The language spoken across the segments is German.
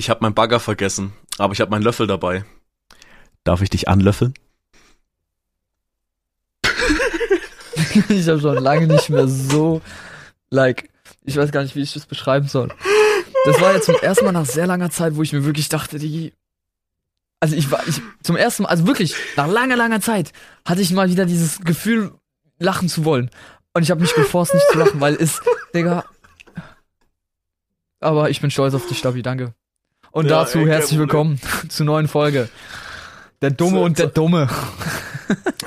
Ich habe meinen Bagger vergessen, aber ich habe meinen Löffel dabei. Darf ich dich anlöffeln? ich habe schon lange nicht mehr so, like, ich weiß gar nicht, wie ich das beschreiben soll. Das war ja zum ersten Mal nach sehr langer Zeit, wo ich mir wirklich dachte, die, also ich war, ich, zum ersten Mal, also wirklich, nach langer, langer Zeit hatte ich mal wieder dieses Gefühl, lachen zu wollen. Und ich habe mich geforst, nicht zu lachen, weil es, Digga. Aber ich bin stolz auf dich, Stabi, danke. Und Ja, dazu ey, herzlich willkommen zur neuen Folge. Der Dumme So, und der. Dumme.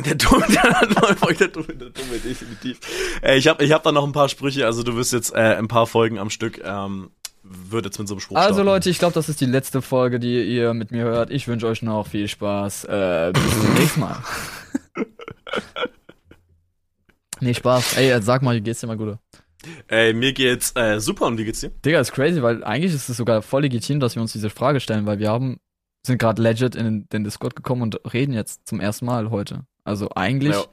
Der Dumme, der, der Dumme, der Dumme, definitiv. Äh, ich habe ich hab da noch ein paar Sprüche, also du wirst jetzt äh, ein paar Folgen am Stück, ähm, wird jetzt mit so einem Spruch Also starten. Leute, ich glaube, das ist die letzte Folge, die ihr mit mir hört. Ich wünsche euch noch viel Spaß. Äh, bis zum nächsten Mal. nee, Spaß. Ey, sag mal, wie geht's dir mal, Gude? Ey, mir geht's äh, super und wie geht's dir? Digga, ist crazy, weil eigentlich ist es sogar voll legitim, dass wir uns diese Frage stellen, weil wir haben, sind gerade legit in den Discord gekommen und reden jetzt zum ersten Mal heute. Also eigentlich, Ja.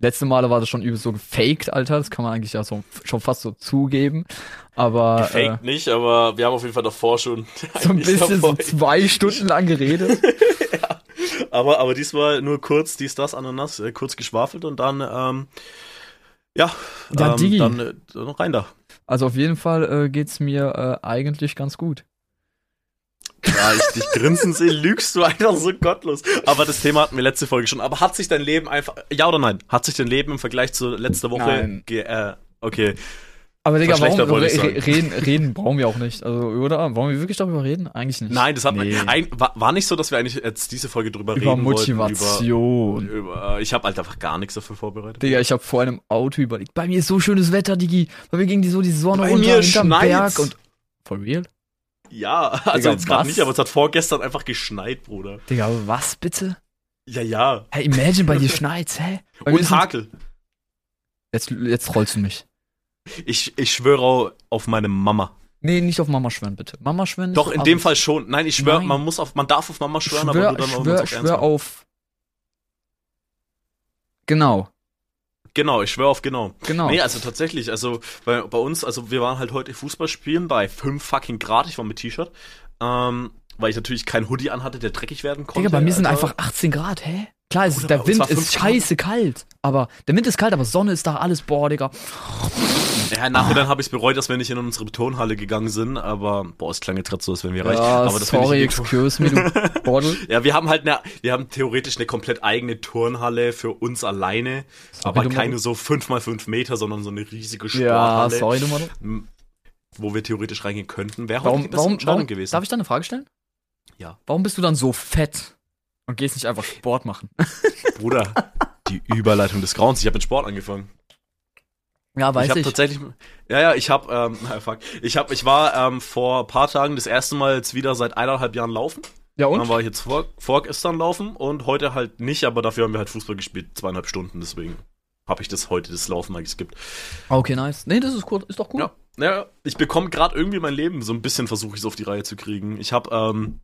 letzte Male war das schon übel so gefaked, Alter. Das kann man eigentlich ja so, schon fast so zugeben. Aber Gefaked nicht, aber wir haben auf jeden Fall davor schon äh, so ein bisschen so zwei Stunden lang geredet. Aber, aber diesmal nur kurz, dies, das, Ananas, äh, kurz geschwafelt und dann, ähm, ja, Ja, ähm, Digi. dann, äh, dann rein da. Also auf jeden Fall äh, geht's mir äh, eigentlich ganz gut. Ja, ich dich grinsen sehe, lügst du einfach so gottlos. Aber das Thema hatten wir letzte Folge schon. Aber hat sich dein Leben einfach, ja oder nein? Hat sich dein Leben im Vergleich zu letzter Woche, Nein. ge äh, okay. Aber Digga, warum reden, reden brauchen wir auch nicht. Also, oder? Wollen wir wirklich darüber reden? Eigentlich nicht. Nein, das hat Nee. man, war, war nicht so, dass wir eigentlich jetzt diese Folge drüber über reden wollten. Motivation. Über, über, ich habe halt einfach gar nichts dafür vorbereitet. Digga, ich habe vor einem Auto überlegt. Bei mir ist so schönes Wetter, Digi. Bei mir ging die so die Sonne Bei runter mir hinterm. Berg und. For real? Ja, also Digga, jetzt gerade nicht, aber es hat vorgestern einfach geschneit, Bruder. Digga, was bitte? Ja, ja. Hey, imagine bei dir schneit's, hä? Bei Und Hakel. Jetzt, jetzt rollst du mich. Ich, ich schwöre auf meine Mama. Nee, nicht auf Mama schwören, bitte. Mama schwören ist Doch, in dem. Fall schon. Nein, ich schwöre, man muss auf, man darf auf Mama schwören, schwör, aber nur dann, wenn man schwör, ernst schwör auf. Genau, Genau, ich schwöre auf genau. genau. Nee, also tatsächlich, also bei, bei uns, also wir waren halt heute Fußball spielen bei 5 fucking Grad, ich war mit T-Shirt, ähm, weil ich natürlich keinen Hoodie anhatte, der dreckig werden konnte. Digga, bei mir sind Alter. einfach 18 Grad, hä? Klar, es ist, der Wind ist 5 Grad. scheiße kalt. Aber der Wind ist kalt, aber Sonne ist da, alles, boah, Digga. Ja, nachher dann habe ich bereut, dass wir nicht in unsere Turnhalle gegangen sind, aber boah, es klang jetzt gerade so, als wären wir reich. Ja, aber das sorry, ich excuse me, du Bordel. Ja, wir haben halt eine, wir haben theoretisch eine komplett eigene Turnhalle für uns alleine, aber du keine so 5 mal 5 Meter, sondern so eine riesige Ja, Sporthalle, sorry, du wo wir theoretisch reingehen könnten. Wäre heute Warum, die beste warum, Entscheidung warum, gewesen. darf ich da eine Frage stellen? Ja. Warum bist du dann so fett und gehst nicht einfach Sport machen? Bruder, die Überleitung des Grauens. Ich habe mit Sport angefangen. Ja, ich habe tatsächlich, ja, ja, ich habe, ähm, fuck, ich habe, ich war ähm, vor ein paar Tagen das erste Mal jetzt wieder seit eineinhalb Jahren laufen. Ja, Dann und? war ich jetzt vor, vorgestern laufen und heute halt nicht, aber dafür haben wir halt Fußball gespielt, zweieinhalb Stunden, deswegen habe ich das heute das Laufen mal geskippt. Okay, nice. Nee, das ist cool, ist doch cool. Ja, ja, ich bekomme gerade irgendwie mein Leben so ein bisschen versuche ich es auf die Reihe zu kriegen. Ich habe ähm,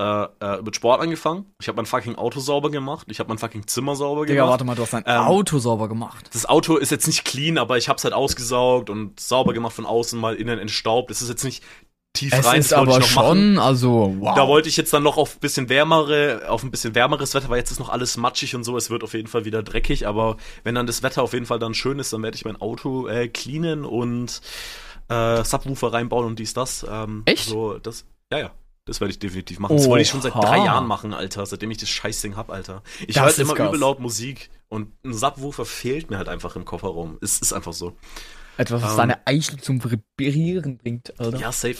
äh, äh, mit Sport angefangen. Ich habe mein fucking Auto sauber gemacht. Ich habe mein fucking Zimmer sauber Digga, gemacht. warte mal, du hast dein Ähm, Auto sauber gemacht. Das Auto ist jetzt nicht clean, aber ich habe es halt ausgesaugt und sauber gemacht von außen, mal innen entstaubt. Es ist jetzt nicht tief Es rein. ist das aber ich noch machen. schon, also, wow. Da wollte ich jetzt dann noch auf ein bisschen wärmere, auf ein bisschen wärmeres Wetter, weil jetzt ist noch alles matschig und so. Es wird auf jeden Fall wieder dreckig, aber wenn dann das Wetter auf jeden Fall dann schön ist, dann werde ich mein Auto äh, cleanen und äh, Subwoofer reinbauen und dies, das. Ähm, Echt? So, das, ja, ja. Das werde ich definitiv machen. Das wollte ich schon seit drei Jahren machen, Alter, seitdem ich das Scheißding hab, Alter. Ich höre halt immer krass. übel laut Musik und ein Subwoofer fehlt mir halt einfach im Kofferraum. Es ist einfach so. Etwas, was ähm, deine Eichel zum Vibrieren bringt, Alter. Ja, safe.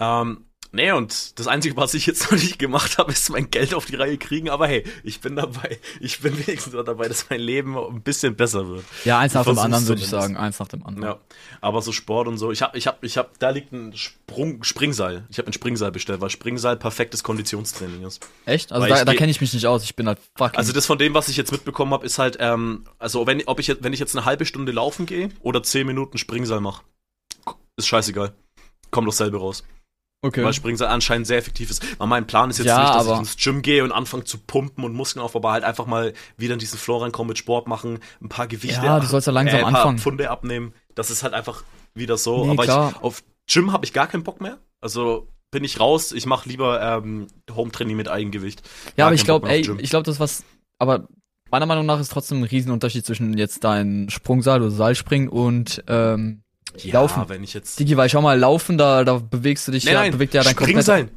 Ähm, nee, und das Einzige, was ich jetzt noch nicht gemacht habe, ist mein Geld auf die Reihe kriegen. Aber hey, ich bin dabei. Ich bin wenigstens dabei, dass mein Leben ein bisschen besser wird. Ja, eins nach dem anderen, würde ich sagen. Eins nach dem anderen. Ja, aber so Sport und so. Ich hab, ich hab, ich hab, da liegt ein Sprung, Springseil. Ich habe ein Springseil bestellt, weil Springseil perfektes Konditionstraining ist. Echt? Also Weil da, da kenne ich mich nicht aus. Ich bin halt fucking. Also das von dem, was ich jetzt mitbekommen habe, ist halt, ähm, also wenn, ob ich jetzt, wenn ich jetzt eine halbe Stunde laufen gehe oder zehn Minuten Springseil mache, ist scheißegal. Kommt dasselbe raus. Okay. Weil Springseil anscheinend sehr effektiv ist. Aber mein Plan ist jetzt Ja, nicht, dass ich ins Gym gehe und anfange zu pumpen und Muskeln aufbauen, aber halt einfach mal wieder in diesen Flow reinkommen mit Sport machen, ein paar Gewichte, Ja, du sollst ja langsam äh, ein paar anfangen. Pfunde abnehmen. Das ist halt einfach wieder so. Nee, aber ich, auf Gym habe ich gar keinen Bock mehr. Also bin ich raus. Ich mache lieber ähm, Home-Training mit Eigengewicht. Ja, Gar aber ich glaube, ey, ich glaube, das was, aber meiner Meinung nach ist trotzdem ein Riesenunterschied zwischen jetzt dein Sprungseil oder Seilspringen und ähm, ja, laufen. wenn ich jetzt. Digi, weil schau mal, laufen, da, da bewegst du dich ja, bewegt ja dein kompletter Springseil.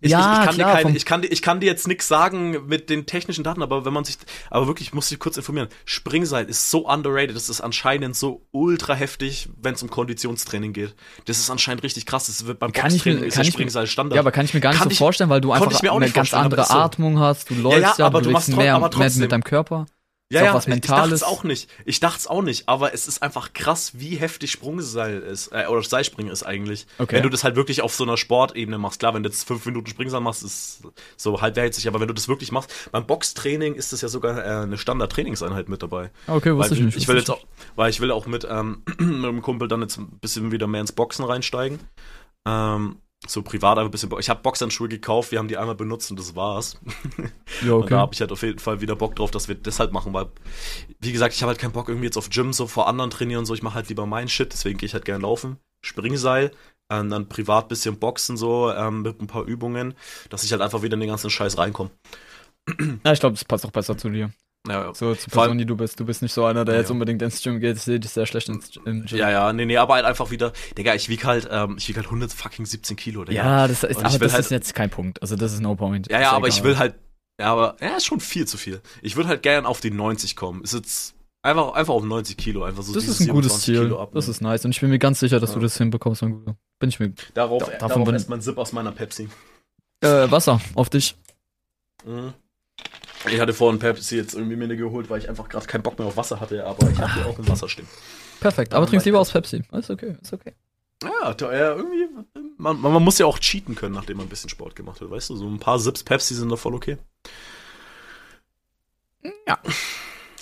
Ich, Ja, ich, ich, kann klar, dir keine, ich, kann ich kann dir jetzt nichts sagen mit den technischen Daten, aber wenn man sich, aber wirklich, ich muss dich kurz informieren. Springseil ist so underrated, das ist anscheinend so ultra heftig, wenn es um Konditionstraining geht. Das ist anscheinend richtig krass. Das wird beim Kann ich Boxtraining mir- ist kann ja ich mir- Springseil Standard. Ja, aber kann ich mir gar nicht Kann so ich- vorstellen, weil du einfach eine ganz andere so. Atmung hast, du läufst ja, ja, aber du du machst mehr, aber mehr trotzdem. mit deinem Körper. Ja, ja, was ich, ich dachte Mentales. es auch nicht. Ich dachte es auch nicht, aber es ist einfach krass, wie heftig Sprungseil ist, äh, oder Seilspringen ist eigentlich. Okay. Wenn du das halt wirklich auf so einer Sportebene machst. Klar, wenn du jetzt fünf Minuten Springseil machst, ist so halbherzig, aber wenn du das wirklich machst, beim Boxtraining ist das ja sogar äh, eine Standard-Trainingseinheit mit dabei. Okay, Weil wusste ich nicht. ich will jetzt auch, weil ich will auch mit, ähm, mit dem Kumpel dann jetzt ein bisschen wieder mehr ins Boxen reinsteigen. Ähm, so privat einfach ein bisschen. Ich habe Boxhandschuhe gekauft, wir haben die einmal benutzt und das war's. Ja, Und da okay. habe ich halt auf jeden Fall wieder Bock drauf, dass wir das halt machen, weil, wie gesagt, ich habe halt keinen Bock irgendwie jetzt auf Gym so vor anderen trainieren und so. Ich mache halt lieber meinen Shit, deswegen gehe ich halt gerne laufen, Springseil, ähm, dann privat bisschen Boxen so ähm, mit ein paar Übungen, dass ich halt einfach wieder in den ganzen Scheiß reinkomme. Ja, ich glaube, das passt auch besser zu dir. Ja, ja. So zur allem- Person, die du bist. Du bist nicht so einer, der Ja, jetzt unbedingt ins Gym geht. Ich sehe dich sehr schlecht ins im Gym. Ja, ja, nee, nee, aber halt einfach wieder, Digga, ich wieg halt, ähm, ich wieg halt 100 fucking 17 Kilo, Digga. Ja, das ist, ich aber das halt- ist jetzt kein Punkt. Also das ist no point. Ja, ja, aber egal. ich will halt, ja, aber, ja, ist schon viel zu viel. Ich würde halt gern auf die 90 kommen. Ist jetzt einfach, einfach auf 90 Kilo, einfach so Das ist ein gutes 27 Ziel. Das ist nice. Und ich bin mir ganz sicher, dass Ja. du das hinbekommst, mein Guter. Bin ich mir. Darauf, Da- davon darauf bin- erst mal ein Sip aus meiner Pepsi. Äh, Wasser auf dich. Mhm. Ich hatte vorhin Pepsi jetzt irgendwie mir eine geholt, weil ich einfach gerade keinen Bock mehr auf Wasser hatte, aber ich habe hier auch ein Wasser stehen. Perfekt. Aber trinkst lieber aus Pepsi. Ist okay, ist okay. Ja, da, ja irgendwie, man, man, muss ja auch cheaten können, nachdem man ein bisschen Sport gemacht hat, weißt du? So ein paar Sips Pepsi sind doch voll okay. Ja.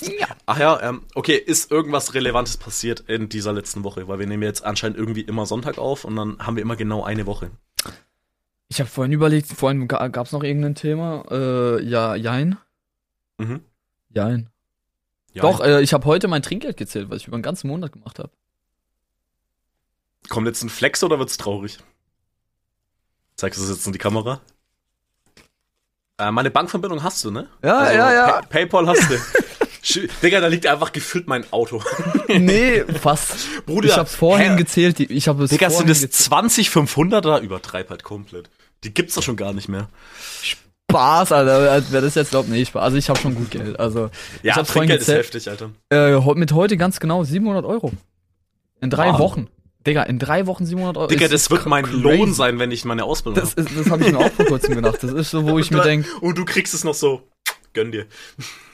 Ja. Ach ja, ähm, okay, ist irgendwas Relevantes passiert in dieser letzten Woche? Weil wir nehmen jetzt anscheinend irgendwie immer Sonntag auf und dann haben wir immer genau eine Woche. Ich habe vorhin überlegt, vorhin gab es noch irgendein Thema. Äh, ja, jein. Mhm. Jein. Ja, Doch, äh, ich habe heute mein Trinkgeld gezählt, was ich über den ganzen Monat gemacht habe. Kommt jetzt ein Flex oder wird's traurig? Zeigst du das jetzt in die Kamera? Äh, meine Bankverbindung hast du, ne? Ja, Also, ja, ja. Pa Paypal hast du. Digga, da liegt einfach gefüllt mein Auto. nee, fast. Bruder, ich hab's vorhin hä? gezählt. Ich habe es Digga, sind das gezählt. 20 500er? Übertreib halt komplett. Die gibt's doch schon gar nicht mehr. Spaß, Alter. Als Wer das jetzt glaubt, nee, Spaß. Also ich habe schon gut Geld. Also Ja, ich hab's Trinkgeld ist heftig, Alter. Äh, mit heute ganz genau 700 Euro. In drei Wow. Wochen. Digga, in drei Wochen 700 Euro. Digga, das wird mein crazy. Lohn sein, wenn ich meine Ausbildung Das, habe. ist- das habe ich mir auch vor kurzem gedacht. Das ist so, wo ich mir denke, Und du kriegst es noch so, gönn dir.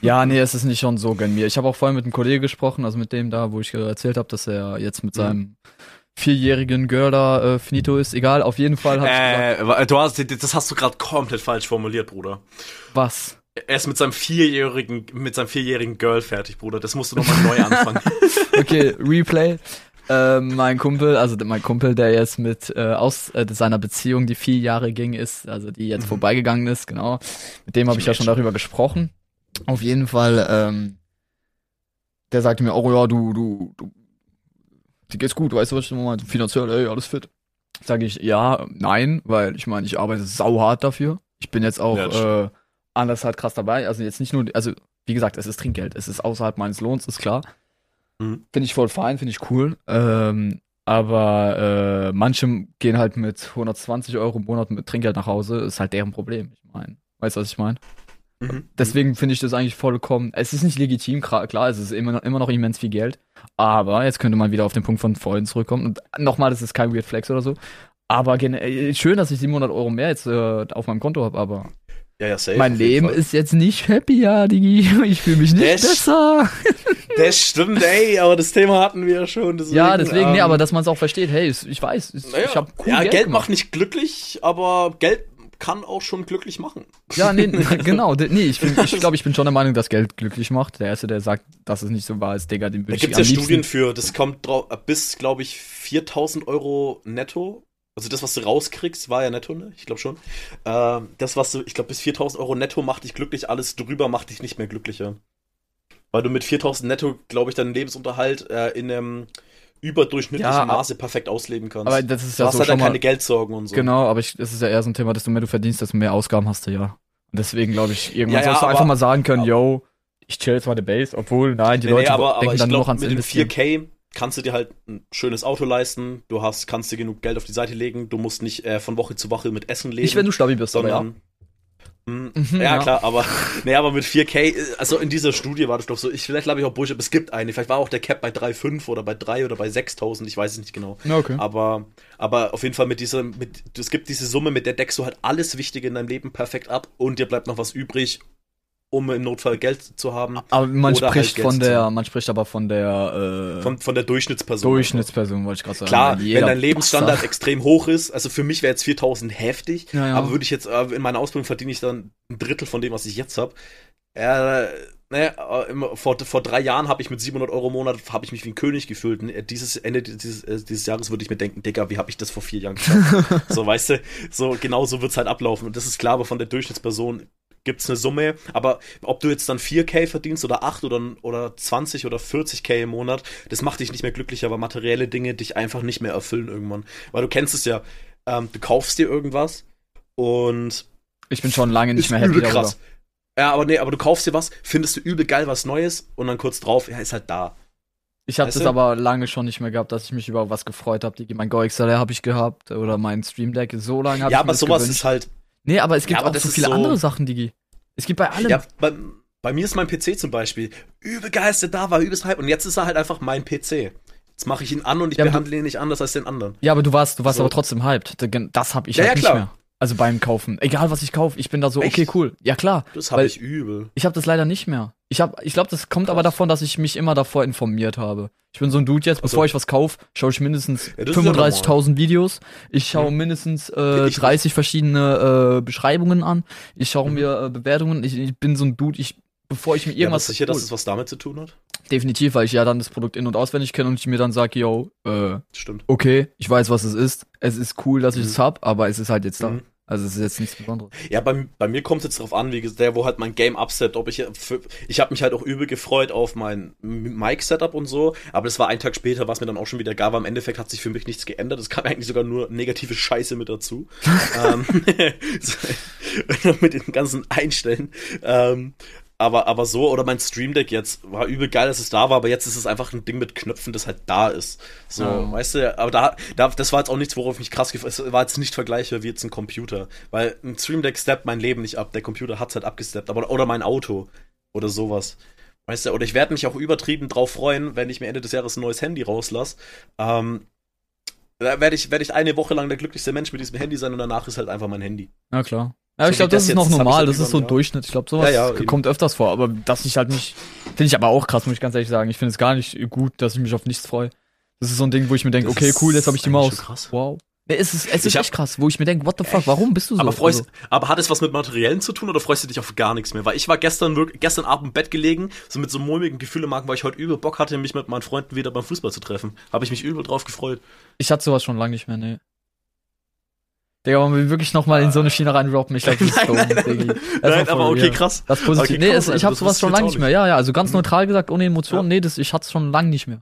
ja, nee, es ist nicht schon so gönn mir. Ich habe auch vorhin mit einem Kollegen gesprochen, also mit dem da, wo ich erzählt habe, dass er jetzt mit Mhm. seinem vierjährigen Girl da äh, finito ist. Egal, auf jeden Fall hat ich gesagt, Äh, du hast, das hast du gerade komplett falsch formuliert, Bruder. was? Er ist mit seinem vierjährigen, mit seinem vierjährigen Girl fertig, Bruder. Das musst du nochmal neu anfangen. Okay, Replay. Ähm, mein Kumpel, also mein Kumpel, der jetzt mit äh, aus äh, seiner Beziehung, die vier Jahre ging, ist, also die jetzt Mhm. vorbeigegangen ist, genau. Mit dem habe ich ja schon darüber gesprochen. Auf jeden Fall, ähm, der sagte mir, oh ja, du, du, du, dir geht's gut, weißt du, was ich meine? Finanziell, ey, alles fit. Sage ich, ja, nein, weil ich meine, ich arbeite sauhart dafür. Ich bin jetzt auch Ja, äh, anders halt krass dabei. Also jetzt nicht nur, also wie gesagt, es ist Trinkgeld, es ist außerhalb meines Lohns, ist klar. Mhm. Finde ich voll fein, finde ich cool. Ähm, aber äh, manche gehen halt mit 120 Euro im Monat mit Trinkgeld nach Hause, ist halt deren Problem. Ich meine, weißt du, was ich meine? Mhm. Deswegen finde ich das eigentlich vollkommen. Es ist nicht legitim, klar, es ist immer noch, immer noch immens viel Geld. Aber jetzt könnte man wieder auf den Punkt von vorhin zurückkommen. Und nochmal, das ist kein Weird Flex oder so. Aber äh, schön, dass ich 700 Euro mehr jetzt äh, auf meinem Konto habe, aber Ja, ja, safe. mein Leben Fall. ist jetzt nicht happy, ja, Digi. Ich fühle mich nicht Das- besser. Das stimmt, ey, aber das Thema hatten wir ja schon. Deswegen, ja, deswegen, nee, ähm, aber dass man es auch versteht, hey, ich weiß, ich, naja, ich habe cool ja, Geld, Geld, macht nicht glücklich, aber Geld kann auch schon glücklich machen. Ja, nee, genau. Nee, ich, bin- ich glaube, ich bin schon der Meinung, dass Geld glücklich macht. Der Erste, der sagt, dass es nicht so wahr ist, Digga, den Da würde ich gibt es ja liebsten- Studien für, das kommt drauf, bis, glaube ich, 4000 Euro netto. Also das, was du rauskriegst, war ja netto, ne? Ich glaube schon. Ähm, das, was du, ich glaube, bis 4000 Euro netto macht dich glücklich, alles drüber macht dich nicht mehr glücklicher. Weil du mit 4000 netto, glaube ich, deinen Lebensunterhalt äh, in einem überdurchschnittliche Ja, Maße perfekt ausleben kannst. Aber das ist du ja hast so halt schon dann keine mal, Geldsorgen und so. Genau, aber ich, das ist ja eher so ein Thema, desto mehr du verdienst, desto mehr Ausgaben hast du ja. Und deswegen glaube ich, irgendwann Ja, ja, sollst du aber- einfach mal sagen können, yo, ich chill jetzt mal die Base, obwohl, nein, die Nee, nee, Leute aber, aber denken ich dann nur noch ans mit Investieren. 4K kannst du dir halt ein schönes Auto leisten, du hast, kannst dir genug Geld auf die Seite legen, du musst nicht äh, von Woche zu Woche mit Essen leben. Nicht, wenn du stabil bist, aber ja. Hm, Mhm, ja, ja. klar, aber nee, aber mit 4K, äh, also in dieser Studie war das doch so, ich vielleicht glaube ich auch Bullshit, aber es gibt eine, vielleicht war auch der Cap bei 3,5 oder bei 3 oder bei 6000, ich weiß es nicht genau. Okay. Aber, aber auf jeden Fall mit dieser, mit, es gibt diese Summe, mit der deckst du halt alles Wichtige in deinem Leben perfekt ab und dir bleibt noch was übrig, um im Notfall Geld zu haben. Aber man Oder spricht halt von der, man spricht aber von der äh, Von, von der Durchschnittsperson. Durchschnittsperson, wollte ich gerade sagen. Klar, wenn dein Lebensstandard Bastard. extrem hoch ist, also für mich wäre jetzt 4000 heftig, Ja, ja. aber würde ich jetzt, äh, in meiner Ausbildung verdiene ich dann ein Drittel von dem, was ich jetzt habe. Äh, ne, äh, immer- vor, vor drei Jahren habe ich mit 700 Euro im Monat, habe ich mich wie ein König gefühlt. Und, äh, Dieses Ende dieses, äh, dieses Jahres würde ich mir denken, Digga, wie habe ich das vor vier Jahren geschafft? so, weißt du, so genau so wird's halt ablaufen. Und das ist klar, aber von der Durchschnittsperson gibt's eine Summe, aber ob du jetzt dann 4K verdienst oder 8 oder, oder 20 oder 40K im Monat, das macht dich nicht mehr glücklicher, weil materielle Dinge dich einfach nicht mehr erfüllen irgendwann. Weil du kennst es ja, ähm, du kaufst dir irgendwas und Ich bin schon lange nicht mehr happy darüber. krass. Ja, aber nee, aber du kaufst dir was, findest du übel geil was Neues und dann kurz drauf, ja, ist halt da. Ich habe das du? aber lange schon nicht mehr gehabt, dass ich mich über was gefreut habe. Mein Go XLR habe ich gehabt oder mein Stream Deck. So lange habe Ja, ich mir aber sowas gewünscht. ist halt, Nee, aber es gibt Ja, aber auch so viele so- andere Sachen, Digi. Es gibt bei allem. ja, bei, bei mir ist mein PC zum Beispiel übel geil, ist der da war, übelst Hype und jetzt ist er halt einfach mein PC. Jetzt mache ich ihn an und ich Ja, behandle ihn nicht anders als den anderen. Ja, aber du warst, du warst So. aber trotzdem hyped. Das habe ich Ja, halt ja, nicht klar. mehr. Also beim Kaufen. Egal was ich kaufe, ich bin da so, Echt? okay, cool. Ja klar. Das habe ich übel. Ich habe das leider nicht mehr. Ich habe, ich glaube, das kommt aber Krass. davon, dass ich mich immer davor informiert habe. Ich bin so ein Dude jetzt, Also- bevor ich was kaufe, schaue ich mindestens Ja, das ist ja 35.000 Videos. Ich schaue Mhm. mindestens Ja, äh, ich 30 verschiedene äh, Beschreibungen an. Ich schaue Mhm. mir äh, Bewertungen. Ich, ich bin so ein Dude, ich bevor ich mir Ja, irgendwas was sicher, dass es was damit zu tun hat? Definitiv, weil ich ja dann das Produkt in und auswendig kenne und ich mir dann sage, yo, äh, Stimmt. okay, ich weiß, was es ist. Es ist cool, dass ich Mhm. es hab, aber es ist halt jetzt da. Mhm. Also es ist jetzt nichts Besonderes. Ja, bei, bei mir kommt es jetzt drauf an, wie gesagt, der, wo halt mein Game upset, ob ich für, ich habe mich halt auch übel gefreut auf mein Mic-Setup und so, aber das war ein Tag später, was mir dann auch schon wieder gab. Aber im Endeffekt hat sich für mich nichts geändert. Es kam eigentlich sogar nur negative Scheiße mit dazu. ähm, mit den ganzen Einstellen. Ähm, aber, aber so, oder mein Stream Deck jetzt, war übel geil, dass es da war, aber jetzt ist es einfach ein Ding mit Knöpfen, das halt da ist. So, Ja. weißt du, aber da, da, das war jetzt auch nichts, worauf ich mich krass gefreut Es war jetzt nicht vergleichbar wie jetzt ein Computer. Weil ein Stream Deck steppt mein Leben nicht ab, der Computer hat's halt abgesteppt, aber, oder mein Auto. Oder sowas. Weißt du, oder ich werde mich auch übertrieben drauf freuen, wenn ich mir Ende des Jahres ein neues Handy rauslasse. Ähm, da werde ich, werd ich eine Woche lang der glücklichste Mensch mit diesem Handy sein und danach ist halt einfach mein Handy. Ja, klar. Ja, So ich glaube, das, das ist noch das normal, das über ist so ein Jahr. Durchschnitt. Ich glaube, sowas Ja, ja, eben. kommt öfters vor, aber dass ich halt nicht, finde ich aber auch krass, muss ich ganz ehrlich sagen. Ich finde es gar nicht gut, dass ich mich auf nichts freue. Das ist so ein Ding, wo ich mir denke, Das okay, cool, jetzt habe ich die Maus. krass. Wow. Es ist, es ist echt krass, wo ich mir denke, what the fuck, warum bist du so? Aber freust, Also, aber hat es was mit Materiellen zu tun oder freust du dich auf gar nichts mehr? Weil ich war gestern gestern Abend im Bett gelegen, so mit so mulmigen Gefühl im Magen, weil ich heute übel Bock hatte, mich mit meinen Freunden wieder beim Fußball zu treffen. Habe ich mich übel drauf gefreut. ich hatte sowas schon lange nicht mehr, nee. Digga, wollen wir wirklich nochmal in so eine Schiene reindroppen? Ich glaube, das ist dumm, war Nein, for aber okay, krass. Das positiv. Okay, nee, krass, es, ich also habe sowas schon ich lange nicht auch mehr. Ja, ja, also ganz Mhm. neutral gesagt, ohne Emotionen. Nee, das, ich hatte es schon lange nicht mehr.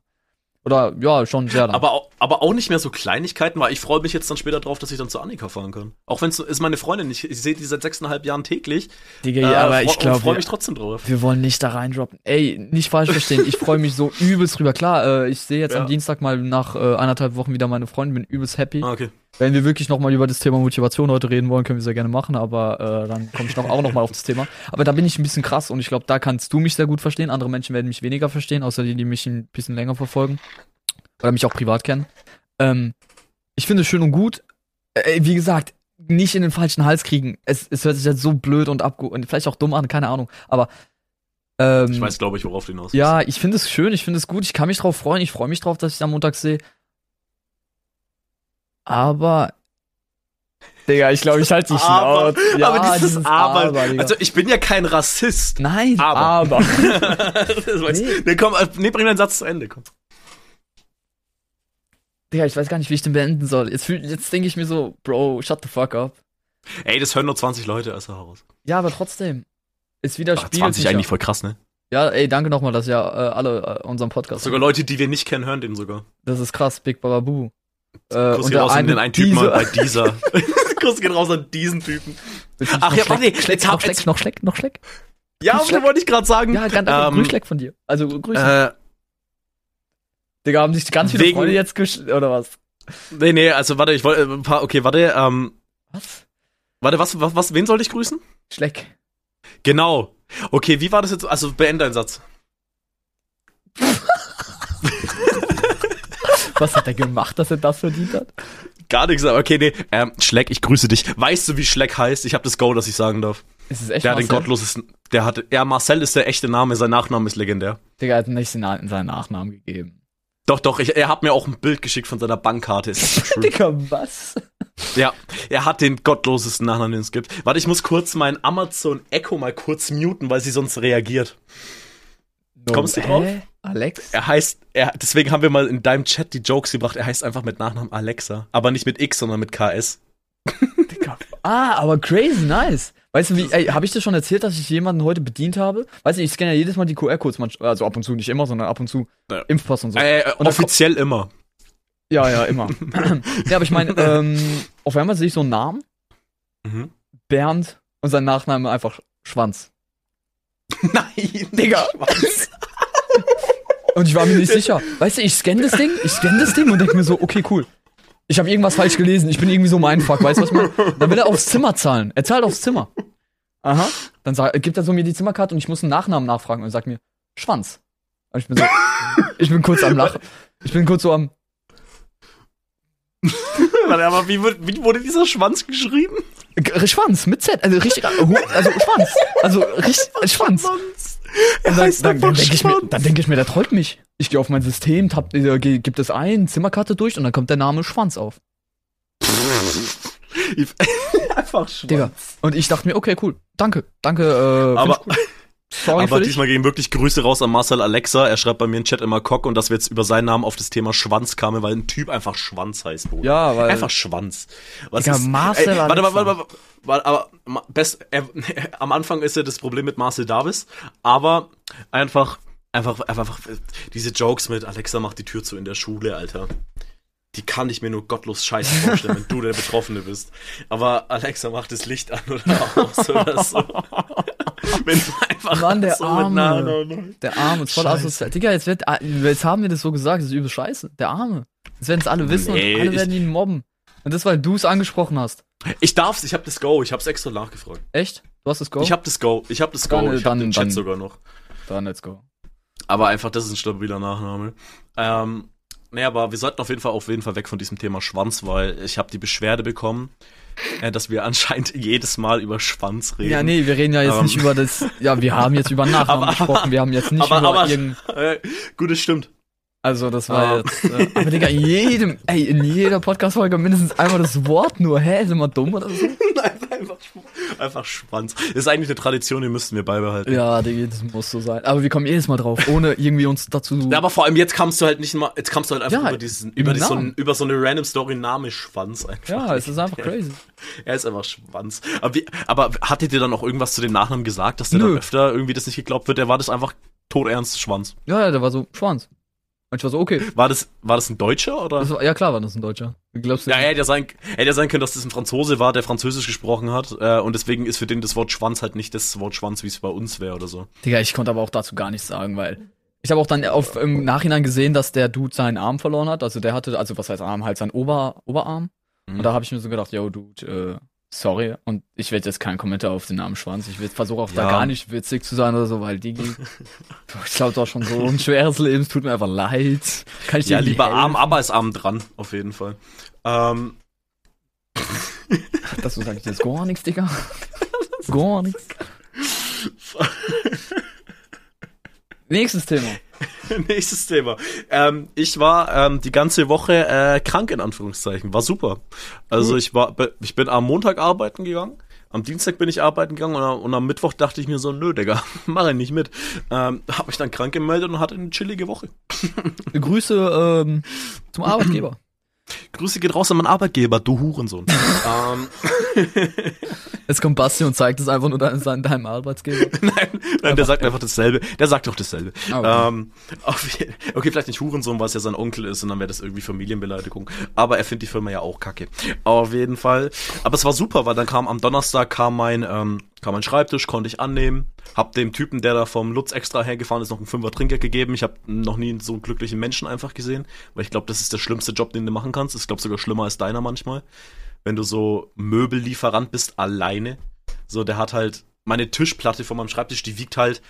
Oder, ja, schon sehr lange. Aber, au- aber auch nicht mehr so Kleinigkeiten, weil ich freue mich jetzt dann später drauf, dass ich dann zu Annika fahren kann. Auch wenn es ist meine Freundin, ich, ich sehe die seit sechseinhalb Jahren täglich. Digga, ja, aber ich glaube, freue mich trotzdem drauf. Wir wollen nicht da reindroppen. Ey, nicht falsch verstehen. Ich freue mich so übelst drüber. Klar, äh, ich sehe jetzt Ja. am Dienstag mal nach äh, anderthalb Wochen wieder meine Freundin, bin übelst happy. Ah, okay. Wenn wir wirklich nochmal über das Thema Motivation heute reden wollen, können wir sehr gerne machen, aber äh, dann komme ich noch, auch nochmal auf das Thema. Aber da bin ich ein bisschen krass und ich glaube, da kannst du mich sehr gut verstehen. Andere Menschen werden mich weniger verstehen, außer die, die mich ein bisschen länger verfolgen. Oder mich auch privat kennen. Ähm, ich finde es schön und gut. Äh, wie gesagt, nicht in den falschen Hals kriegen. Es, es hört sich jetzt so blöd und abge und vielleicht auch dumm an, keine Ahnung. Aber ähm, Ich weiß, glaube ich, worauf du hinaus willst. ja, ich finde es schön, ich finde es gut, ich kann mich drauf freuen, ich freue mich drauf, dass ich am Montag sehe. Aber. Digga, ich glaube, ich halte die Aber, Schnauze. Ja, aber dieses Aber, Digga. also ich bin ja kein Rassist. Nein, aber. aber. Nee. nee. komm, äh, nee, bring deinen Satz zu Ende, komm. Digga, ich weiß gar nicht, wie ich den beenden soll. Jetzt, jetzt denke ich mir so, Bro, shut the fuck up. Ey, das hören nur 20 Leute erst heraus. Ja, aber trotzdem. Es Ach, widerspiegelt 20 sich eigentlich ja. voll krass, ne? Ja, ey, danke nochmal, dass ihr äh, alle äh, unseren Podcast. Sogar Leute, die wir nicht kennen, hören den sogar. Das ist krass, Big Bababu. Äh, Kuss geht raus an den einen Typen mal bei dieser. Kuss geht raus an diesen Typen. Ach ja, warte, Schleck, noch Schleck, noch Schleck, noch Schleck. Ja, das wollte ich gerade sagen. Ja, ganz ähm, Grüßschleck von dir. Also Grüße. Äh, Digga, haben sich ganz viele wegen, Freunde jetzt gesch oder was? Nee, nee, also warte, ich wollte ein paar, okay, warte, ähm. Was? Warte, was, was, was, wen soll ich grüßen? Schleck. Genau. Okay, wie war das jetzt? Also beende deinen Satz. Was hat er gemacht, dass er das verdient hat? Gar nichts, aber okay, nee. Ähm, Schleck, ich grüße dich. Weißt du, wie Schleck heißt? Ich habe das Go, dass ich sagen darf. Ist es echt Der Marcel? hat den gottlosesten. Der hat. Ja, Marcel ist der echte Name, sein Nachname ist legendär. Digga, er hat nicht seinen Nachnamen gegeben. Doch, doch, ich, er hat mir auch ein Bild geschickt von seiner Bankkarte. Digga, was? Ja, er hat den gottlosesten Nachnamen, den es gibt. Warte, ich muss kurz mein Amazon Echo mal kurz muten, weil sie sonst reagiert. No, Kommst du drauf? Hä? Alex? Er heißt, er, deswegen haben wir mal in deinem Chat die Jokes gebracht, er heißt einfach mit Nachnamen Alexa. Aber nicht mit X, sondern mit KS. ah, aber crazy, nice. Weißt du, wie, ey, habe ich dir schon erzählt, dass ich jemanden heute bedient habe? Weißt du, ich scanne ja jedes Mal die QR-Codes, also ab und zu, nicht immer, sondern ab und zu ja. Impfpass und so. Äh, äh und offiziell immer. Ja, ja, immer. ja, aber ich meine, ähm, auf einmal sehe ich so einen Namen. Mhm. Bernd und sein Nachname einfach Schwanz. Nein, Digga. Schwanz. Und ich war mir nicht sicher. Weißt du, ich scanne das Ding, ich scanne das Ding und denke mir so, okay, cool. Ich habe irgendwas falsch gelesen, ich bin irgendwie so mein Fuck, weißt du was ich meine? Dann will er aufs Zimmer zahlen. Er zahlt aufs Zimmer. Aha. Dann sag, gibt er so mir die Zimmerkarte und ich muss einen Nachnamen nachfragen und sagt mir, Schwanz. Und ich bin so, ich bin kurz am Lachen. Ich bin kurz so am. Warte, aber wie, wie wurde dieser Schwanz geschrieben? Schwanz, mit Z, also richtig, also Schwanz. Also richtig, Schwanz. Schwanz. Er dann, dann, dann denke ich, mir, dann denk ich mir, der trollt mich. Ich gehe auf mein System, tab, äh, gibt es ein, Zimmerkarte durch und dann kommt der Name Schwanz auf. Einfach Schwanz. Digga. Und ich dachte mir, okay, cool, danke, danke. Äh, aber cool. Sorry aber diesmal gehen wirklich Grüße raus an Marcel Alexa. Er schreibt bei mir im Chat immer Cock und dass wir jetzt über seinen Namen auf das Thema Schwanz kamen, weil ein Typ einfach Schwanz heißt, Bruder. Ja, weil. Einfach Schwanz. Was Digga, ist, Marcel ey, warte, warte, warte, warte, warte, aber best, er, am Anfang ist ja das Problem mit Marcel Davis, aber einfach, einfach, einfach, diese Jokes mit Alexa macht die Tür zu in der Schule, Alter die kann ich mir nur gottlos scheiße vorstellen, wenn du der Betroffene bist. Aber Alexa macht das Licht an oder aus oder so. wenn du einfach Mann, der so Arme. Der Arme, ist voll asozial. Digga, jetzt, wird, jetzt haben wir das so gesagt, das ist übel scheiße. Der Arme. Jetzt werden es alle wissen nee, und alle werden ihn mobben. Und das, weil du es angesprochen hast. Ich darf's, ich hab das Go, ich hab's extra nachgefragt. Echt? Du hast das Go? Ich hab das Go, ich hab das Go, dann, ich hab den Chat dann, sogar noch. Dann let's go. Aber einfach, das ist ein stabiler Nachname. Ähm, Nee, aber wir sollten auf jeden Fall auf jeden Fall weg von diesem Thema Schwanz, weil ich habe die Beschwerde bekommen, äh, dass wir anscheinend jedes Mal über Schwanz reden. Ja, nee, wir reden ja jetzt ähm. nicht über das. Ja, wir haben jetzt über Nachnamen aber, gesprochen, wir haben jetzt nicht aber, über aber, irgendein. Äh, gut, das stimmt. Also das war ah. jetzt. Äh, aber Digga, in jedem, ey, in jeder Podcast-Folge mindestens einmal das Wort nur. Hä, sind wir dumm oder so? Nein, einfach, einfach Schwanz. Das ist eigentlich eine Tradition, die müssten wir beibehalten. Ja, das muss so sein. Aber wir kommen jedes Mal drauf, ohne irgendwie uns dazu. Ja, aber vor allem jetzt kamst du halt nicht mal, jetzt kamst du halt einfach ja, über diesen, über, die, so, über so eine random Story Name Schwanz einfach. Ja, es ist einfach crazy. er ist einfach Schwanz. Aber, wie, aber hattet ihr dann auch irgendwas zu dem Nachnamen gesagt, dass der Nö. dann öfter irgendwie das nicht geglaubt wird? Der war das einfach todernst Schwanz. Ja, ja, der war so Schwanz. Und ich war so, okay. War das, war das ein Deutscher oder? War, ja, klar war das ein Deutscher. Glaubst du? Ja, hätte ja sein, hätte ja sein können, dass das ein Franzose war, der Französisch gesprochen hat. Äh, und deswegen ist für den das Wort Schwanz halt nicht das Wort Schwanz, wie es bei uns wäre oder so. Digga, ich konnte aber auch dazu gar nichts sagen, weil ich habe auch dann auf, im Nachhinein gesehen, dass der Dude seinen Arm verloren hat. Also der hatte, also was heißt Arm, halt sein Ober, Oberarm. Mhm. Und da habe ich mir so gedacht, yo, Dude, äh, sorry. Und ich werde jetzt keinen Kommentar auf den Namen Schwanz. Ich versuche auch ja. da gar nicht witzig zu sein oder so, weil die, ich glaube doch schon so ein schweres Leben. Es tut mir einfach leid. Kann ich dir Ja, lieber helfen? arm, aber ist arm dran, auf jeden Fall. Ähm. Das sag ich jetzt gar nichts, Digga. Gar nichts. Nächstes Thema. Nächstes Thema. Ähm, ich war ähm, die ganze Woche äh, krank in Anführungszeichen. War super. Also ich war, ich bin am Montag arbeiten gegangen. Am Dienstag bin ich arbeiten gegangen und, und am Mittwoch dachte ich mir so, nö, Digga, mach ich nicht mit. Ähm, hab mich dann krank gemeldet und hatte eine chillige Woche. Grüße ähm, zum Arbeitgeber. Grüße geht raus an meinen Arbeitgeber, du Hurensohn. ähm, Jetzt kommt Basti und zeigt es einfach nur deinem, deinem Arbeitsgeber. nein, nein, der sagt einfach dasselbe. Der sagt doch dasselbe. Ah, okay. Ähm, okay, vielleicht nicht Hurensohn, weil es ja sein Onkel ist und dann wäre das irgendwie Familienbeleidigung. Aber er findet die Firma ja auch kacke. Auf jeden Fall. Aber es war super, weil dann kam am Donnerstag kam mein, ähm, kam mein Schreibtisch, konnte ich annehmen. Hab dem Typen, der da vom Lutz extra hergefahren ist, noch einen Fünfer Trinker gegeben. Ich habe noch nie so einen glücklichen Menschen einfach gesehen, weil ich glaube, das ist der schlimmste Job, den du machen kannst. Ich glaube sogar schlimmer als deiner manchmal. Wenn du so Möbellieferant bist, alleine. So, der hat halt meine Tischplatte von meinem Schreibtisch, die wiegt halt,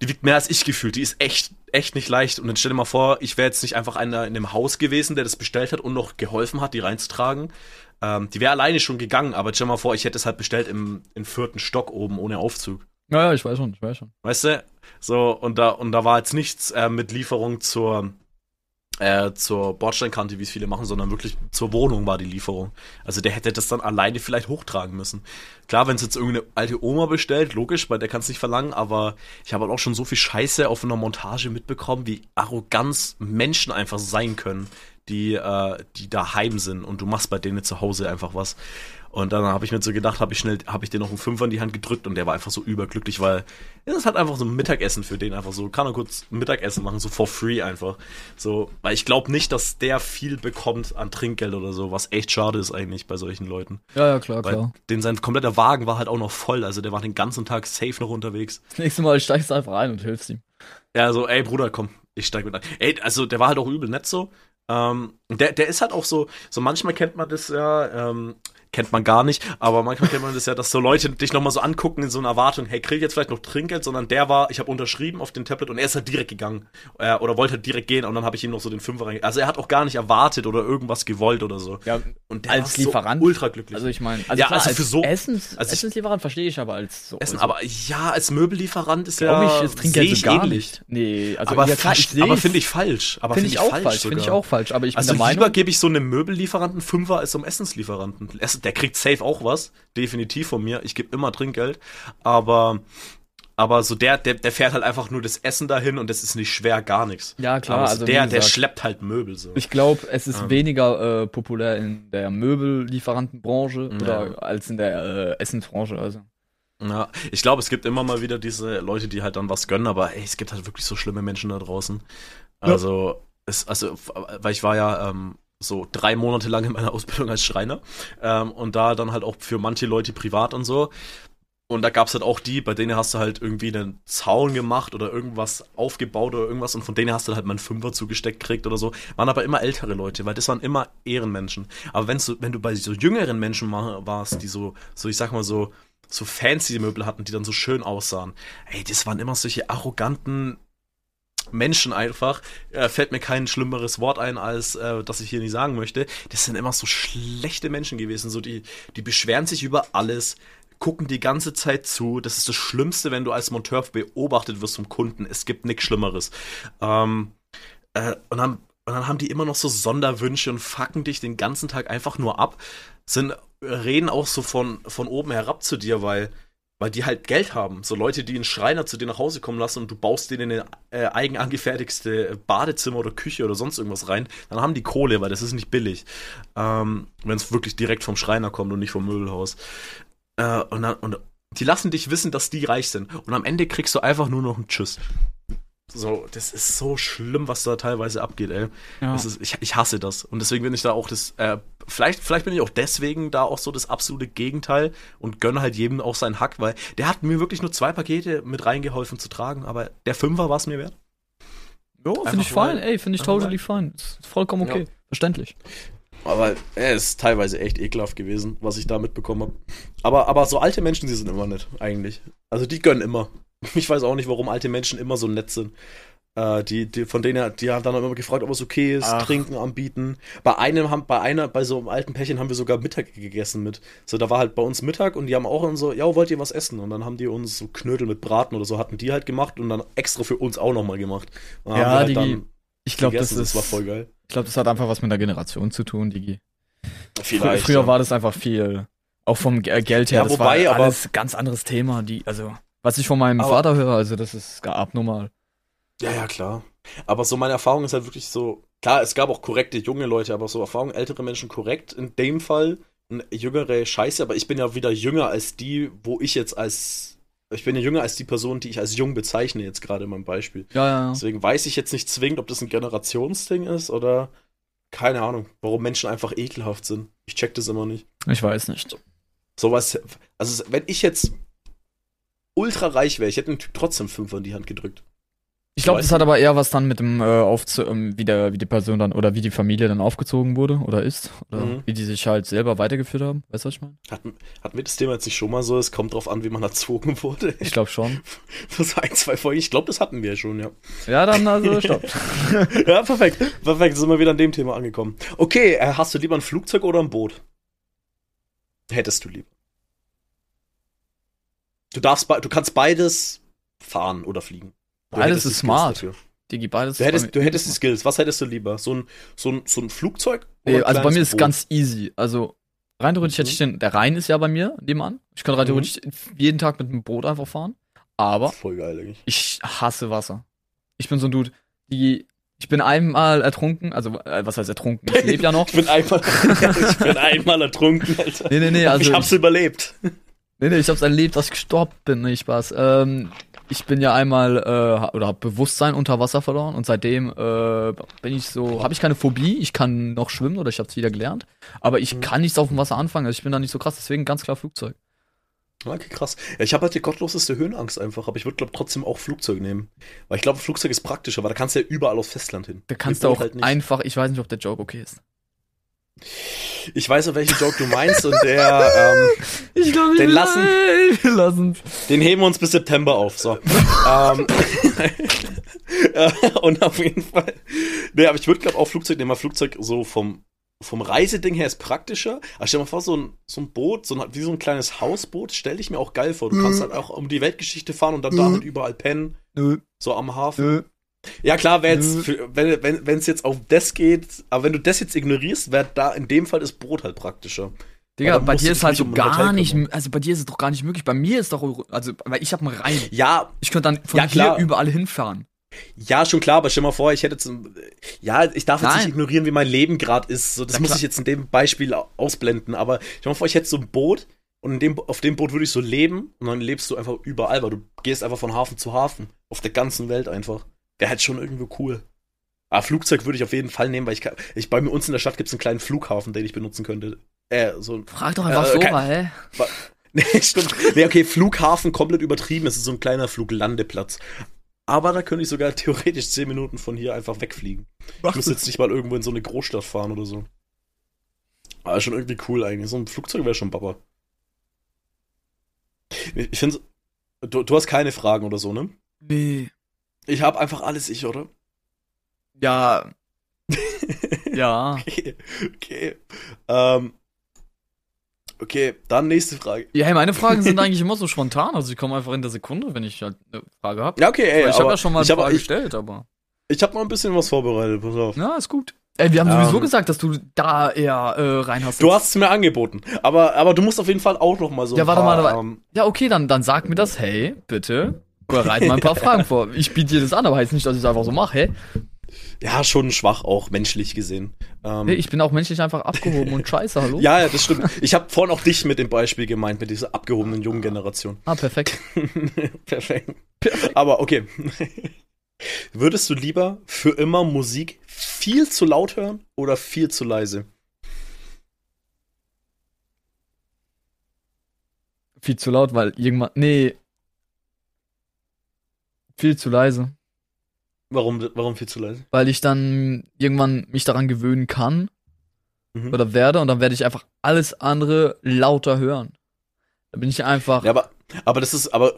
die wiegt mehr als ich gefühlt. Die ist echt, echt nicht leicht. Und dann stell dir mal vor, ich wäre jetzt nicht einfach einer in dem Haus gewesen, der das bestellt hat und noch geholfen hat, die reinzutragen. Ähm, die wäre alleine schon gegangen, aber stell mal vor, ich hätte es halt bestellt im, im vierten Stock oben ohne Aufzug. Ja, ja, ich weiß schon, ich weiß schon. Weißt du? So, und da, und da war jetzt nichts äh, mit Lieferung zur, äh, zur Bordsteinkante, wie es viele machen, sondern wirklich zur Wohnung war die Lieferung. Also der hätte das dann alleine vielleicht hochtragen müssen. Klar, wenn es jetzt irgendeine alte Oma bestellt, logisch, weil der kann es nicht verlangen, aber ich habe halt auch schon so viel Scheiße auf einer Montage mitbekommen, wie arroganz Menschen einfach sein können, die, äh, die daheim sind und du machst bei denen zu Hause einfach was. Und dann habe ich mir so gedacht, habe ich schnell, habe ich dir noch einen Fünfer in die Hand gedrückt und der war einfach so überglücklich, weil ja, das hat einfach so ein Mittagessen für den einfach so, kann er kurz Mittagessen machen, so for free einfach. So, weil ich glaube nicht, dass der viel bekommt an Trinkgeld oder so, was echt schade ist eigentlich bei solchen Leuten. Ja, ja, klar, Weil klar. den sein kompletter Wagen war halt auch noch voll, also der war den ganzen Tag safe noch unterwegs. Das nächste Mal steigst du einfach ein und hilfst ihm. Ja, so, ey Bruder, komm, ich steig mit ein. Ey, also der war halt auch übel nett so. Ähm, der, der ist halt auch so, so manchmal kennt man das ja, ähm, kennt man gar nicht, aber manchmal kennt man das ja, dass so Leute dich nochmal so angucken in so einer Erwartung, hey, krieg ich jetzt vielleicht noch Trinkgeld, sondern der war, ich habe unterschrieben auf dem Tablet und er ist halt direkt gegangen. Äh, oder wollte halt direkt gehen und dann habe ich ihm noch so den Fünfer rein. Also er hat auch gar nicht erwartet oder irgendwas gewollt oder so. Ja, Und der als war Lieferant. so ultra glücklich. Also ich meine, also, Ja, klar, also als für so- Essens, also ich- Essenslieferant verstehe ich aber als so. Essen, also, aber ja, als Möbellieferant ist ja ich, jetzt Trinkgeld so gar ähnlich. nicht. Nee, also aber ja, klar, ich aber finde ich falsch. Aber Finde find ich auch falsch finde ich auch falsch. Aber ich bin Also der lieber Meinung, gebe ich so einem Möbellieferanten Fünfer als so einem Essenslieferanten. Der kriegt safe auch was, definitiv von mir. Ich gebe immer Trinkgeld, aber aber so der, der der fährt halt einfach nur das Essen dahin und das ist nicht schwer, gar nichts. Ja, klar, so also der der gesagt- schleppt halt Möbel so. ich glaube, es ist Ähm. weniger äh, populär in der Möbellieferantenbranche Ja. oder als in der äh, Essensbranche. Also. Ja, ich glaube, es gibt immer mal wieder diese Leute, die halt dann was gönnen, aber ey, es gibt halt wirklich so schlimme Menschen da draußen. Also, es, also, weil ich war ja ähm, so drei Monate lang in meiner Ausbildung als Schreiner ähm, und da dann halt auch für manche Leute privat und so. Und da gab's halt auch die, bei denen hast du halt irgendwie einen Zaun gemacht oder irgendwas aufgebaut oder irgendwas und von denen hast du halt mal einen Fünfer zugesteckt kriegt oder so. Waren aber immer ältere Leute, weil das waren immer Ehrenmenschen. Aber wenn du, wenn du bei so jüngeren Menschen warst, die so, so ich sag mal so, so fancy Möbel hatten, die dann so schön aussahen, ey, das waren immer solche arroganten Menschen einfach. Äh, fällt mir kein schlimmeres Wort ein, als äh, das ich hier nicht sagen möchte. Das sind immer so schlechte Menschen gewesen, so die, die beschweren sich über alles, gucken die ganze Zeit zu. Das ist das Schlimmste, wenn du als Monteur beobachtet wirst vom Kunden. Es gibt nichts Schlimmeres. Ähm, äh, und, dann, und dann haben die immer noch so Sonderwünsche und fucken dich den ganzen Tag einfach nur ab. Sind, reden auch so von, von oben herab zu dir, weil, weil die halt Geld haben. So Leute, die einen Schreiner zu dir nach Hause kommen lassen und du baust denen eine äh, eigen angefertigte Badezimmer oder Küche oder sonst irgendwas rein, dann haben die Kohle, weil das ist nicht billig. Ähm, wenn es wirklich direkt vom Schreiner kommt und nicht vom Möbelhaus. Äh, und, dann, und die lassen dich wissen, dass die reich sind. Und am Ende kriegst du einfach nur noch einen Tschüss. So, das ist so schlimm, was da teilweise abgeht, ey. Ja. Das ist, ich, ich hasse das. Und deswegen bin ich da auch das, äh, vielleicht, vielleicht bin ich auch deswegen da auch so das absolute Gegenteil und gönne halt jedem auch seinen Hack, weil der hat mir wirklich nur zwei Pakete mit reingeholfen zu tragen, aber der Fünfer war es mir wert. Jo, finde ich fein, weil- ey, finde ich totally fine. Ist vollkommen okay. Ja. Verständlich. Aber er ist teilweise echt ekelhaft gewesen, was ich da mitbekommen habe. Aber, aber so alte Menschen, die sind immer nett, eigentlich. Also die gönnen immer. Ich weiß auch nicht, warum alte Menschen immer so nett sind. Äh, die, die, von denen, die haben dann immer gefragt, ob es okay ist, Ach. Trinken anbieten. Bei einem haben, bei einer, bei so einem alten Pärchen haben wir sogar Mittag gegessen mit. So, da war halt bei uns Mittag und die haben auch dann so, ja, wollt ihr was essen? Und dann haben die uns so Knödel mit Braten oder so hatten die halt gemacht und dann extra für uns auch nochmal gemacht. Und dann Ja, halt die- Ich glaube, das, ist, das war voll geil. ich glaube, das hat einfach was mit der Generation zu tun, Digi. Vielleicht, Früher ja. war das einfach viel, auch vom Ge- Geld her, Ja, das wobei, war aber- alles ganz anderes Thema, die, also, was ich von meinem Aber- Vater höre, also das ist gar abnormal. Ja, ja, klar. Aber so meine Erfahrung ist halt wirklich so, klar, es gab auch korrekte junge Leute, aber so Erfahrung ältere Menschen korrekt. In dem Fall jüngere Scheiße, aber ich bin ja wieder jünger als die, wo ich jetzt als ich bin ja jünger als die Person, die ich als jung bezeichne, jetzt gerade in meinem Beispiel. Ja, ja, ja. Deswegen weiß ich jetzt nicht zwingend, ob das ein Generationsding ist oder keine Ahnung, warum Menschen einfach ekelhaft sind. Ich check das immer nicht. Ich weiß nicht. Sowas, also wenn ich jetzt ultra reich wäre, ich hätte einen Typ trotzdem fünf in die Hand gedrückt. Ich glaube, das hat aber eher was dann mit dem äh, Aufzu ähm, wie, der, wie die Person dann oder wie die Familie dann aufgezogen wurde oder ist. Oder Mhm. wie die sich halt selber weitergeführt haben. Weißt du, was ich meine? Hatten, hatten wir das Thema jetzt nicht schon mal so? Es kommt drauf an, wie man erzogen wurde. Ich glaube schon. Das ein, zwei Folgen. Ich glaube, das hatten wir schon, ja. Ja, dann also stopp. ja, perfekt. Perfekt, sind wir wieder an dem Thema angekommen. Okay, äh, hast du lieber ein Flugzeug oder ein Boot? Hättest du lieber. Du darfst, du kannst beides fahren oder fliegen. Du Beides ist smart. Digi, beides Du hättest, du hättest die Skills. Was hättest du lieber? So ein, so ein, so ein Flugzeug? Nee, ein also bei mir ist Boot? ganz easy. Also rein theoretisch hätte ich den, der Rhein ist ja bei mir nebenan. Ich könnte rein Mhm. theoretisch jeden Tag mit dem Boot einfach fahren. Aber Voll geil eigentlich. ich hasse Wasser. Ich bin so ein Dude, die, ich bin einmal ertrunken, also äh, was heißt ertrunken? Ich lebe ja noch. Ich bin einmal, ich bin einmal ertrunken, Alter. Nee, nee, nee, also ich hab's überlebt. Nee, nee, ich hab's erlebt, dass ich gestorben bin, nee, Spaß. Ähm, ich bin ja einmal, äh, oder hab Bewusstsein unter Wasser verloren und seitdem äh, bin ich so, habe ich keine Phobie, ich kann noch schwimmen oder ich hab's wieder gelernt, aber ich Mhm. kann nichts auf dem Wasser anfangen, also ich bin da nicht so krass, deswegen ganz klar Flugzeug. Okay, krass. Ja, ich habe halt die gottloseste Höhenangst einfach, aber ich würde glaube trotzdem auch Flugzeug nehmen. Weil ich glaube, Flugzeug ist praktischer, weil da kannst du ja überall aufs Festland hin. Da kannst du auch halt nicht. einfach, ich weiß nicht, ob der Joke okay ist. Ich weiß, auf welchen Joke du meinst und der, ähm, Ich glaube, Den lassen- wir lassen den heben wir uns bis September auf. So. ähm, äh, und auf jeden Fall. Nee, aber ich würde glaube auch Flugzeug nehmen, weil Flugzeug so vom vom Reiseding her ist praktischer. Aber stell dir mal vor, so ein, so ein Boot, so ein, wie so ein kleines Hausboot, stell ich mir auch geil vor. Du kannst halt auch um die Weltgeschichte fahren und dann da Mhm. halt überall pennen, Nö, so am Hafen. Ja, klar, jetzt, für, wenn es jetzt auf das geht, aber wenn du das jetzt ignorierst, wäre da in dem Fall das Brot halt praktischer. Digga, bei dir ist halt so um gar nicht, also bei dir ist es doch gar nicht möglich. Bei mir ist doch, also, weil ich habe einen Rhein. Ja, Ich könnte dann von Ja, hier überall hinfahren. ja, schon klar, aber stell mal vor, ich hätte jetzt, ein- ja, ich darf jetzt Nein. nicht ignorieren, wie mein Leben gerade ist. So, das Ja, muss klar. ich jetzt in dem Beispiel au- ausblenden. Aber stell mal vor, ich hätte so ein Boot und dem, auf dem Boot würde ich so leben und dann lebst du einfach überall, weil du gehst einfach von Hafen zu Hafen. Auf der ganzen Welt einfach. Wäre halt schon irgendwie cool. Aber Flugzeug würde ich auf jeden Fall nehmen, weil ich, kann, ich bei mir uns in der Stadt gibt es einen kleinen Flughafen, den ich benutzen könnte. Äh, so ein Frag doch einfach Äh, so, kein- hä? Nee, stimmt. Nee, okay, Flughafen komplett übertrieben. Es ist so ein kleiner Fluglandeplatz. Aber da könnte ich sogar theoretisch 10 Minuten von hier einfach wegfliegen. Ich muss jetzt nicht mal irgendwo in so eine Großstadt fahren oder so. Aber schon irgendwie cool eigentlich. So ein Flugzeug wäre schon Baba. Ich ich finde, du, du hast keine Fragen oder so, ne? Nee. Ich habe einfach alles ich, oder? Ja. ja. Okay, okay. Ähm, okay, dann nächste Frage. Ja, hey, meine Fragen sind eigentlich immer so spontan. Also ich komme einfach in der Sekunde, wenn ich halt eine Frage habe. Ja, okay, ey, ich habe aber ja schon mal eine hab- Frage ich- gestellt, aber. Ich habe noch ein bisschen was vorbereitet, pass auf. Ja, ist gut. Ey, wir haben sowieso Ähm, gesagt, dass du da eher äh, rein hast. Du hast es mir angeboten, aber, aber du musst auf jeden Fall auch noch mal so Ja, warte mal, ähm, Ja, okay, dann, dann sag mir das, hey, bitte. Bereite mal ein paar Fragen vor. Ich biete dir das an, aber heißt nicht, dass ich es einfach so mache, hey. ja, schon schwach auch, menschlich gesehen. Ähm, Hey, ich bin auch menschlich einfach abgehoben und scheiße, hallo? ja, ja, das stimmt. Ich habe vorhin auch dich mit dem Beispiel gemeint, mit dieser abgehobenen jungen Generation. Ah, perfekt. Perfekt. Aber okay. Würdest du lieber für immer Musik viel zu laut hören oder viel zu leise? Viel zu laut, weil irgendwann. Nee. Viel zu leise. Warum, warum viel zu leise? Weil ich dann irgendwann mich daran gewöhnen kann Mhm. oder werde und dann werde ich einfach alles andere lauter hören. Da bin ich einfach. Ja, aber, aber das ist, aber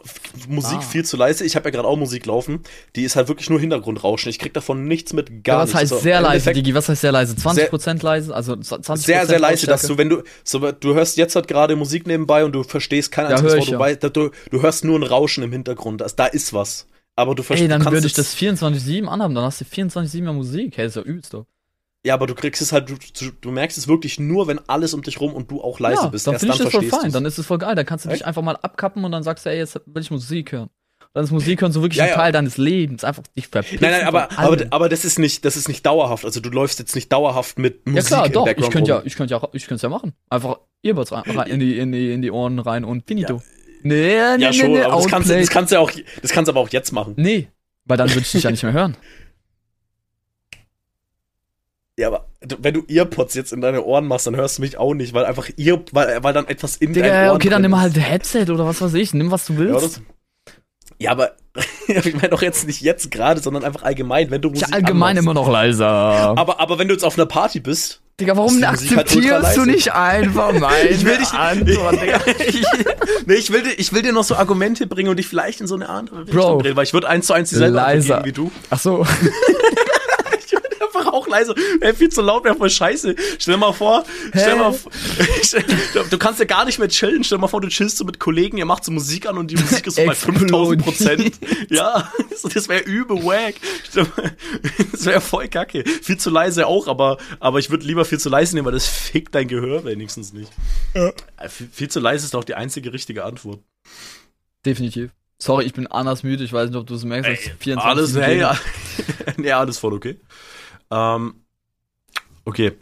Musik Ah. viel zu leise. Ich habe ja gerade auch Musik laufen. Die ist halt wirklich nur Hintergrundrauschen. Ich krieg davon nichts mit, gar ja, was nichts. heißt Also sehr leise, Endeffekt Digi? Was heißt sehr leise? 20% leise? Also 20% Sehr, sehr leise, dass du, wenn du, so, du hörst jetzt halt gerade Musik nebenbei und du verstehst kein einziges Wort, ja. du, du hörst nur ein Rauschen im Hintergrund. Das, da ist was. Aber du verstehst Ey, dann würde ich das 24-7 anhaben, dann hast du 24-7 mehr Musik. Hey, ist ja übelst doch. Ja, aber du kriegst es halt, du, du, merkst es wirklich nur, wenn alles um dich rum und du auch leise ja, bist. dann finde ich das voll fein. du's. Dann ist es voll geil. Dann kannst du dich Echt? einfach mal abkappen und dann sagst du, ey, jetzt will ich Musik hören. dann ist Musik hören so wirklich Ja, ein ja. Teil deines Lebens. Einfach dich verpissen. Nein, nein, aber, aber, aber das ist nicht, das ist nicht dauerhaft. Also du läufst jetzt nicht dauerhaft mit Ja Musik klar, im doch. Ich Background könnte ja, ich könnte ja, ich könnte es ja machen. Einfach Earbuds rein, rein in die, in die, in die Ohren rein und finito. Nee, nee, Ja, nee, schon, nee, aber das kannst, das kannst du ja auch, das kannst du aber auch jetzt machen. Nee, weil dann würde ich dich ja nicht mehr hören. Ja, aber wenn du Earpods jetzt in deine Ohren machst, dann hörst du mich auch nicht, weil einfach Ear, weil, weil dann etwas in deinen Digga, Ohren okay, dann nimm halt Headset oder was weiß ich. Nimm, was du Ja, willst. das, ja aber ich meine doch jetzt nicht jetzt gerade, sondern einfach allgemein, wenn du Musik Ja, allgemein anmachst. immer noch leiser. Aber, aber wenn du jetzt auf einer Party bist, Digga, warum halt akzeptierst du nicht einfach meine Ich will dich- Antwort, Digga? ich, nee, ich will, dir, ich will dir noch so Argumente bringen und dich vielleicht in so eine andere Richtung Bro. drehen, weil ich würde eins zu eins dieselbe Leiser. geben wie du. Ach so. Ich würde einfach auch leise. Ey, viel zu laut wäre voll scheiße. Stell dir mal vor, stell Hä? mal vor, du, kannst ja gar nicht mehr chillen. Stell dir mal vor, du chillst so mit Kollegen, ihr macht so Musik an und die Musik ist so bei 5000 Prozent. Ja, das wäre übel wack. Stell mal, Das wäre voll kacke. Viel zu leise auch, aber, aber ich würde lieber viel zu leise nehmen, weil das fickt dein Gehör wenigstens nicht. Äh, Viel, zu leise ist doch die einzige richtige Antwort. Definitiv. Sorry, ich bin anders müde. Ich weiß nicht, ob du es merkst. Ey, 24 alles, hey, ja. ja, alles voll okay. Ähm, okay.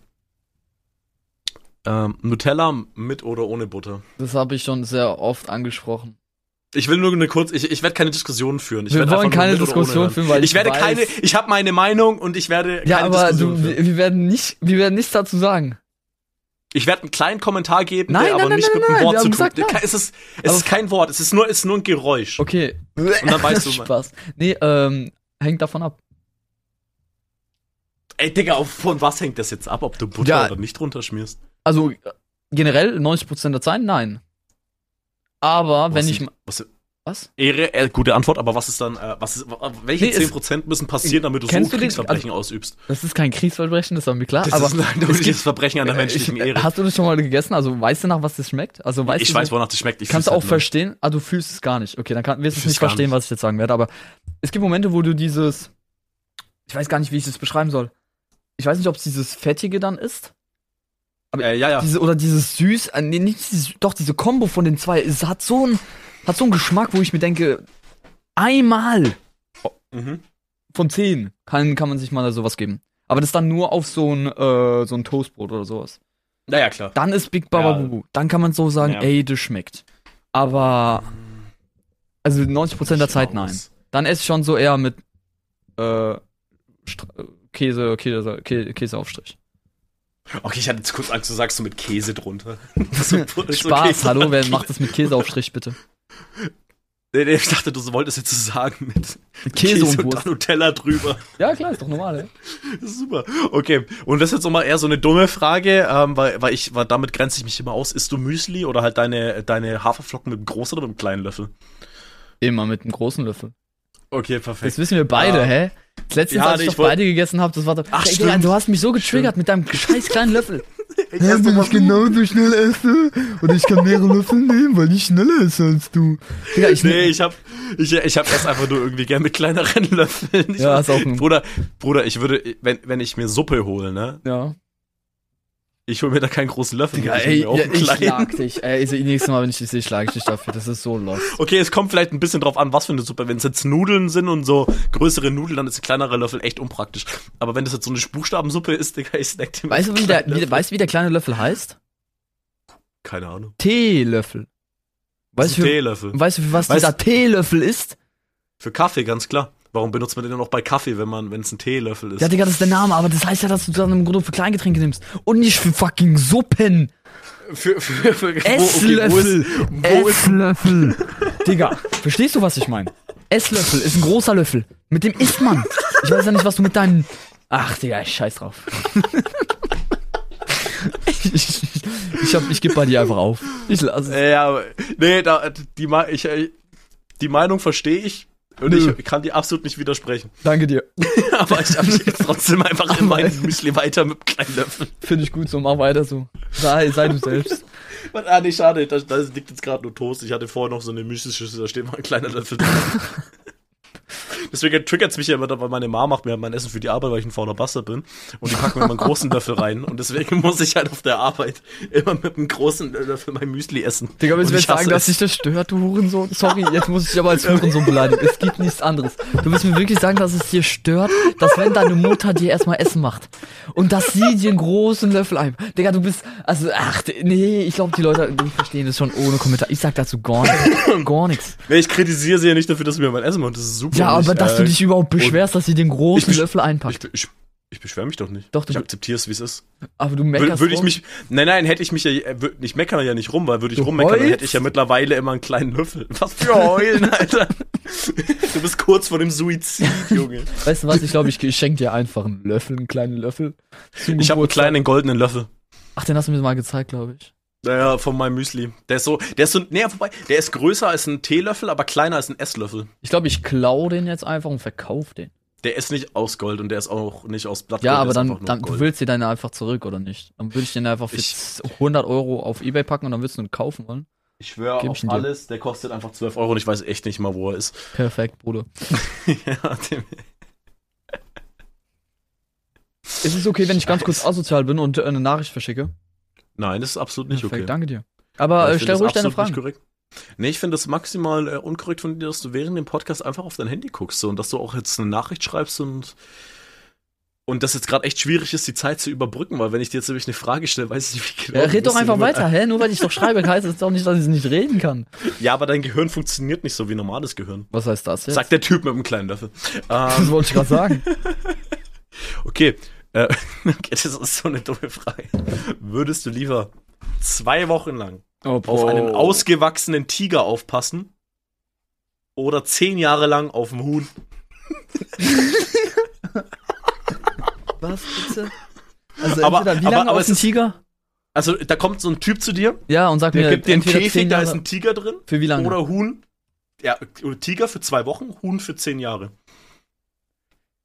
Ähm, Nutella mit oder ohne Butter? Das habe ich schon sehr oft angesprochen. Ich will nur eine kurz, ich, ich werde keine Diskussion führen. Ich Wir wollen keine Diskussion führen, weil ich ich werde weiß- keine, ich habe meine Meinung und ich werde Ja, keine aber Diskussion du, führen. wir werden nicht, wir werden nichts dazu sagen. Ich werde einen kleinen Kommentar geben, Nein, der nein, aber nein, nicht mit einem Wort zu tun hat. Es ist, es ist kein Wort, es ist nur, es ist nur ein Geräusch. Okay. Und dann weißt du mal. Spaß. Nee, ähm, hängt davon ab. Ey, Digga, von was hängt das jetzt ab, ob du Butter Ja. oder nicht drunter schmierst? Also, äh, generell 90% der Zeit, nein. Aber wenn Was ich, sind- ma- was, was? Ehre, äh, gute Antwort, aber was ist dann, äh, was ist, welche Nee, es- 10% müssen passieren, damit du so den- Kriegsverbrechen ausübst? Das ist kein Kriegsverbrechen, das war mir klar. Das aber ist ein es eindeutiges Verbrechen an der menschlichen ich, äh, Ehre. Hast du das schon mal gegessen? Also, weißt du nach was das schmeckt? Also, weißt ich du, weiß, wonach das schmeckt. Ich Kannst du fühl's auch halt verstehen? Ah, du fühlst es gar nicht. Okay, dann kann, wirst du Ich es nicht verstehen, nicht. was ich jetzt sagen werde. Aber es gibt Momente, wo du dieses, ich weiß gar nicht, wie ich das beschreiben soll. Ich weiß nicht, ob es dieses Fettige dann ist. nur. Äh, ja, ja. Diese, oder dieses Süß, äh, nee, nicht dieses, doch, diese Kombo von den zwei, es hat so ein, hat so einen Geschmack, wo ich mir denke, einmal Mhm. von zehn kann, kann man sich mal sowas geben. Aber das dann nur auf so ein, äh, so ein Toastbrot oder sowas. Naja, klar. Dann ist Big Baba Ja. Bubu. Dann kann man so sagen, Ja. ey, das schmeckt. Aber, also 90% der Zeit nein. Dann esse ich schon so eher mit äh, Stra- äh, Käse, Käse, Käse, Käseaufstrich. Okay, ich hatte jetzt kurz Angst, du sagst so mit Käse drunter. so, Spaß, Käse- hallo, wer macht das mit Käseaufstrich bitte? Nee, nee, ich dachte, du wolltest jetzt so sagen mit Mit Käse, und und Nutella drüber. Ja, klar, ist doch normal, ey. Das ist super. Okay, und das ist jetzt nochmal eher so eine dumme Frage, ähm, weil, weil ich, weil damit grenze ich mich immer aus. Isst du Müsli oder halt deine, deine Haferflocken mit einem großen oder mit einem kleinen Löffel? Immer mit einem großen Löffel. Okay, perfekt. Das wissen wir beide, Ja. hä? Das letzte, Ja, als nee, ich ich doch wollt- beide gegessen habe, das war doch. Ach, Ey, stimmt. Digga, du hast mich so getriggert mit deinem scheiß kleinen Löffel. Ich esse doch mal genauso schnell esse und ich kann mehrere Löffel nehmen, weil ich schneller esse als du. Digga, ich Nee, ich hab, ich, ich hab erst einfach nur irgendwie gern mit kleineren Löffeln. Ich Ja, weiß- ist auch ein- Bruder, Bruder, ich würde, wenn, wenn ich mir Suppe hole, ne? Ja. Ich hole mir da keinen großen Löffel. Digga, ey, mir auch ja, ich schlag dich. Ey, also, nächstes Mal, wenn ich dich sehe, schlage ich dich dafür. Das ist so lost. Okay, es kommt vielleicht ein bisschen drauf an, was für eine Suppe. Wenn es jetzt Nudeln sind und so größere Nudeln, dann ist ein kleinerer Löffel echt unpraktisch. Aber wenn das jetzt so eine Buchstabensuppe ist, Digga, ich snack den Weißt du, wie der, wie, weißt du, wie der kleine Löffel heißt? Keine Ahnung. Teelöffel. Weißt du, Teelöffel? weißt du, für was Weißt- dieser Teelöffel ist? Für Kaffee, ganz klar. Warum benutzt man den dann auch bei Kaffee, wenn man, wenn es ein Teelöffel ist? Ja, Digga, das ist der Name, aber das heißt ja, dass du dann im Grunde für Kleingetränke nimmst. Und nicht für fucking Suppen. für, für, für Esslöffel. wo ist, Esslöffel. Digga, verstehst du, was ich meine? Esslöffel ist ein großer Löffel. Mit dem isst man. Ich weiß ja nicht, was du mit deinen. Ach, Digga, ich scheiß drauf. ich ich, ich, hab- ich geb bei dir einfach auf. Ich lasse es. Ja, aber- nee, da, die, ich, äh, die Meinung verstehe ich. Und Nö. ich kann dir absolut nicht widersprechen. Danke dir. aber ich habe jetzt trotzdem einfach in meinem Müsli weiter mit kleinen Löffeln. Finde ich gut so, mach weiter so. Sei, sei du selbst. Ah, nee, schade, da, da liegt jetzt gerade nur Toast. Ich hatte vorher noch so eine Müsli-Schüssel, da steht mal ein kleiner Löffel drin. Deswegen triggert es mich ja immer, weil meine Mama macht mir mein Essen für die Arbeit, weil ich ein fauler Bastard bin. Und die packt mir immer einen großen Löffel rein. Und deswegen muss ich halt auf der Arbeit immer mit einem großen Löffel mein Müsli essen. Digga, willst du jetzt sagen, hasse dass es. dich das stört, du Hurensohn? Sorry, jetzt muss ich dich aber als Hurensohn beleidigen. Es gibt nichts anderes. Du willst mir wirklich sagen, dass es dir stört, dass wenn deine Mutter dir erstmal Essen macht und dass sie dir einen großen Löffel ein. Digga, du bist, also, ach, nee, ich glaube, die Leute, die verstehen das schon ohne Kommentar. Ich sag dazu gar nichts. Gar nichts. Nee, ich kritisiere sie ja nicht dafür, dass sie mir mein Essen macht. Das ist super. Ja, aber ich, dass du äh, dich überhaupt beschwerst, dass sie den großen ich Löffel Ich, einpackt. ich, ich beschwere mich doch nicht. Doch, du- ich akzeptiere es, wie es ist. Aber du Würde meckerst würd ich mich, nein, nein, hätte ich mich ja, äh, ich meckere ja nicht rum, weil würde ich Du rummeckern, dann heulst? hätte ich ja mittlerweile immer einen kleinen Löffel. Was für heulen, Alter. Du bist kurz vor dem Suizid, Junge. Weißt du was, ich glaube, ich, ich schenke dir einfach einen Löffel, einen kleinen Löffel. Ich habe einen kleinen goldenen Löffel. Ach, den hast du mir mal gezeigt, glaube ich. Naja, von meinem Müsli. Der ist so, der ist so, nee, vorbei, der ist größer als ein Teelöffel, aber kleiner als ein Esslöffel. Ich glaube, ich klau den jetzt einfach und verkauf den. Der ist nicht aus Gold und der ist auch nicht aus Blattgold. Ja, aber ist dann, dann du willst dir deine einfach zurück, oder nicht? Dann würde ich den einfach für Ich- 100 Euro auf Ebay packen und dann willst du ihn kaufen wollen. Ich schwöre auf ich ihn dir. alles, der kostet einfach 12 Euro und ich weiß echt nicht mal, wo er ist. Perfekt, Bruder. ja, dem, Ist es okay, wenn ich ganz kurz asozial bin und äh, eine Nachricht verschicke? Nein, das ist absolut nicht Perfekt, okay. danke dir. Aber Ja, äh, ich stell ruhig das deine absolut nicht Fragen. korrekt. Nee, ich finde es maximal äh, unkorrekt von dir, dass du während dem Podcast einfach auf dein Handy guckst so, und dass du auch jetzt eine Nachricht schreibst und und das jetzt gerade echt schwierig ist, die Zeit zu überbrücken, weil wenn ich dir jetzt nämlich eine Frage stelle, weiß ich nicht, wie genau. Ja, red doch einfach weiter, hä? Nur weil ich doch schreibe, heißt es doch nicht, dass ich nicht reden kann. Ja, aber dein Gehirn funktioniert nicht so wie normales Gehirn. Was heißt das jetzt? Sagt der Typ mit dem kleinen Löffel. das Ähm, wollte ich gerade sagen. okay. Äh, okay, das ist so eine dumme Frage. Würdest du lieber zwei Wochen lang Oh, auf einen ausgewachsenen Tiger aufpassen oder zehn Jahre lang auf dem Huhn? Was, bitte? Also Aber- entweder wie aber- lange aber den ist- Tiger? Also da kommt so ein Typ zu dir, Ja, und sag der mir gibt dir einen Käfig, da ist ein Tiger drin für wie lange? oder Huhn. Ja, Tiger für zwei Wochen, Huhn für zehn Jahre.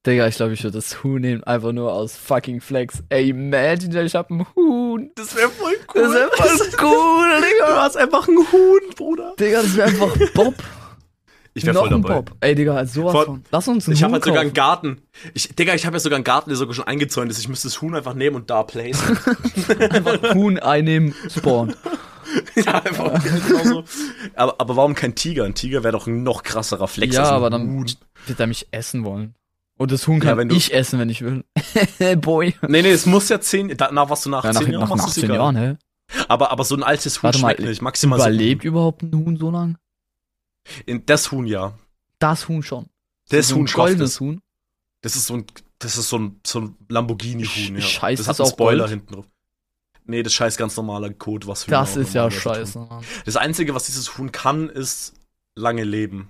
Digga, ich glaube, ich würde das Huhn nehmen, einfach nur aus fucking Flex. Ey, imagine, ich hab ein Huhn. Das wäre voll Das wäre voll cool, Du Digga. hast einfach ein Huhn, Bruder. Digga, das wäre einfach Bob. Ich wäre voll ein dabei. Bob. Ey, Digga, als sowas Voll- von. Lass uns einen Ich habe halt sogar einen. Garten. Ich, Digga, ich habe ja sogar einen Garten, der sogar schon eingezäunt ist. Ich müsste das Huhn einfach nehmen und da placen. Einfach Huhn einnehmen, spawn. ja, einfach genau so. aber, aber warum kein Tiger? Ein Tiger wäre doch ein noch krasserer Flex ja, als ein aber dann wird er mich essen wollen. Und das Huhn Ja, kann wenn du- ich essen, wenn ich will. Boy. Nee, nee, es muss ja zehn, danach was du nach Ja, nach, zehn Jahren nach machst, ist 18 egal. Jahren, hä? Aber, aber so ein altes Huhn Warte mal, schmeckt nicht. Maximal so- Überlebt überhaupt ein Huhn so lang? In das Huhn, ja. Das Huhn schon. Das so ein Huhn schafft goldenes es. Huhn. Das ist so ein, das ist so ein, so ein Lamborghini-Huhn, ja. Scheiße, das hat auch Spoiler Gold? hinten drauf. Nee, das scheiß ganz normaler Code, was Hühner Das ist ja tun. scheiße. Mann. Das Einzige, was dieses Huhn kann, ist lange leben.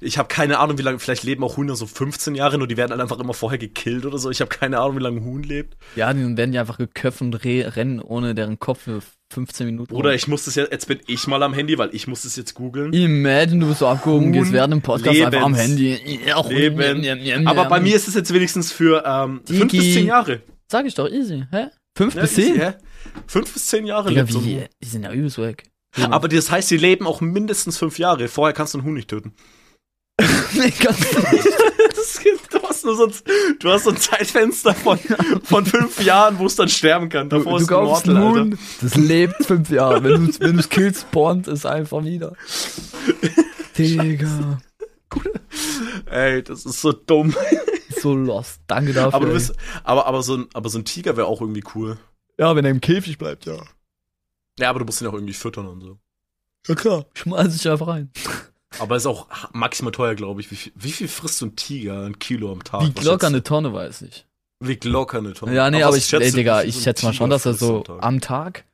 Ich habe keine Ahnung, wie lange, vielleicht leben auch Hühner so 15 Jahre, nur die werden halt einfach immer vorher gekillt oder so. Ich habe keine Ahnung, wie lange ein Huhn lebt. Ja, dann werden die einfach geköpft und re rennen ohne deren Kopf für 15 Minuten. Oder ich muss das ja, jetzt bin ich mal am Handy, weil ich muss das jetzt googeln. Imagine, du bist so abgehoben, gehst während dem Podcast Lebens- einfach am Handy. Ja, Leben. Aber bei mir ist es jetzt wenigstens für ähm, fünf bis Digi. zehn Jahre. Sag ich doch, easy. Hä? Fünf Ja, bis easy, zehn? hä? Fünf bis zehn Jahre Digga, so wie? Huhn. Die sind ja übelst weg. Aber das heißt, sie leben auch mindestens fünf Jahre. Vorher kannst du einen Huhn nicht töten. nee, ganz Das gibt, du, hast nur so ein, du hast so ein Zeitfenster von, von fünf Jahren, wo es dann sterben kann. Du, Davor du ist ein kaufst Mortal, ein Alter. Das lebt fünf Jahre. Wenn du wenn du's killst, spawnt es einfach wieder. Digga. Ey, das ist so dumm. So lost. Danke dafür. Aber, du bist, aber, aber, so ein, aber so ein Tiger wäre auch irgendwie cool. ja, wenn er im Käfig bleibt, ja. Ja, aber du musst ihn auch irgendwie füttern und so. Ja klar. Schmeiß ich einfach rein. Aber ist auch maximal teuer, glaube ich. Wie viel, wie viel frisst so ein Tiger? Ein Kilo am Tag? Was locker eine Tonne, weiß ich. Wiegt locker eine Tonne. Ja, nee, was aber ich, schätzt ey, Digga, wie ich so schätze mal schon, dass er so am Tag? am Tag,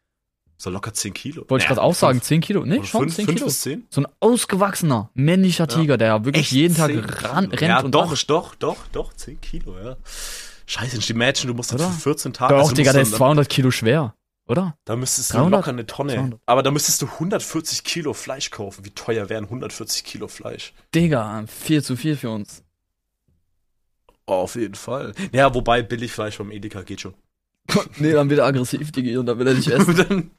So locker 10 Kilo. wollte ich gerade auch sagen, fünf- 10 Kilo. Nee, schon fünf- 10 fünf Kilo. bis 10? So ein ausgewachsener, männlicher Ja. Tiger, der wirklich Echt jeden Tag 10 ran, rennt ja, und doch, doch, doch, doch, 10 Kilo, ja. Scheiße, die Mädchen, du musst Oder? für 14 Tage. Doch, also Digga, der ist 200 Kilo schwer, oder? Da müsstest du 300? locker eine Tonne. 200. Aber da müsstest du 140 Kilo Fleisch kaufen. Wie teuer wären 140 Kilo Fleisch? Digga, viel zu viel für uns. Oh, auf jeden Fall. Ja, wobei Billigfleisch vom Edeka geht schon. nee, dann wird er aggressiv, Digga, und dann will er nicht essen. dann,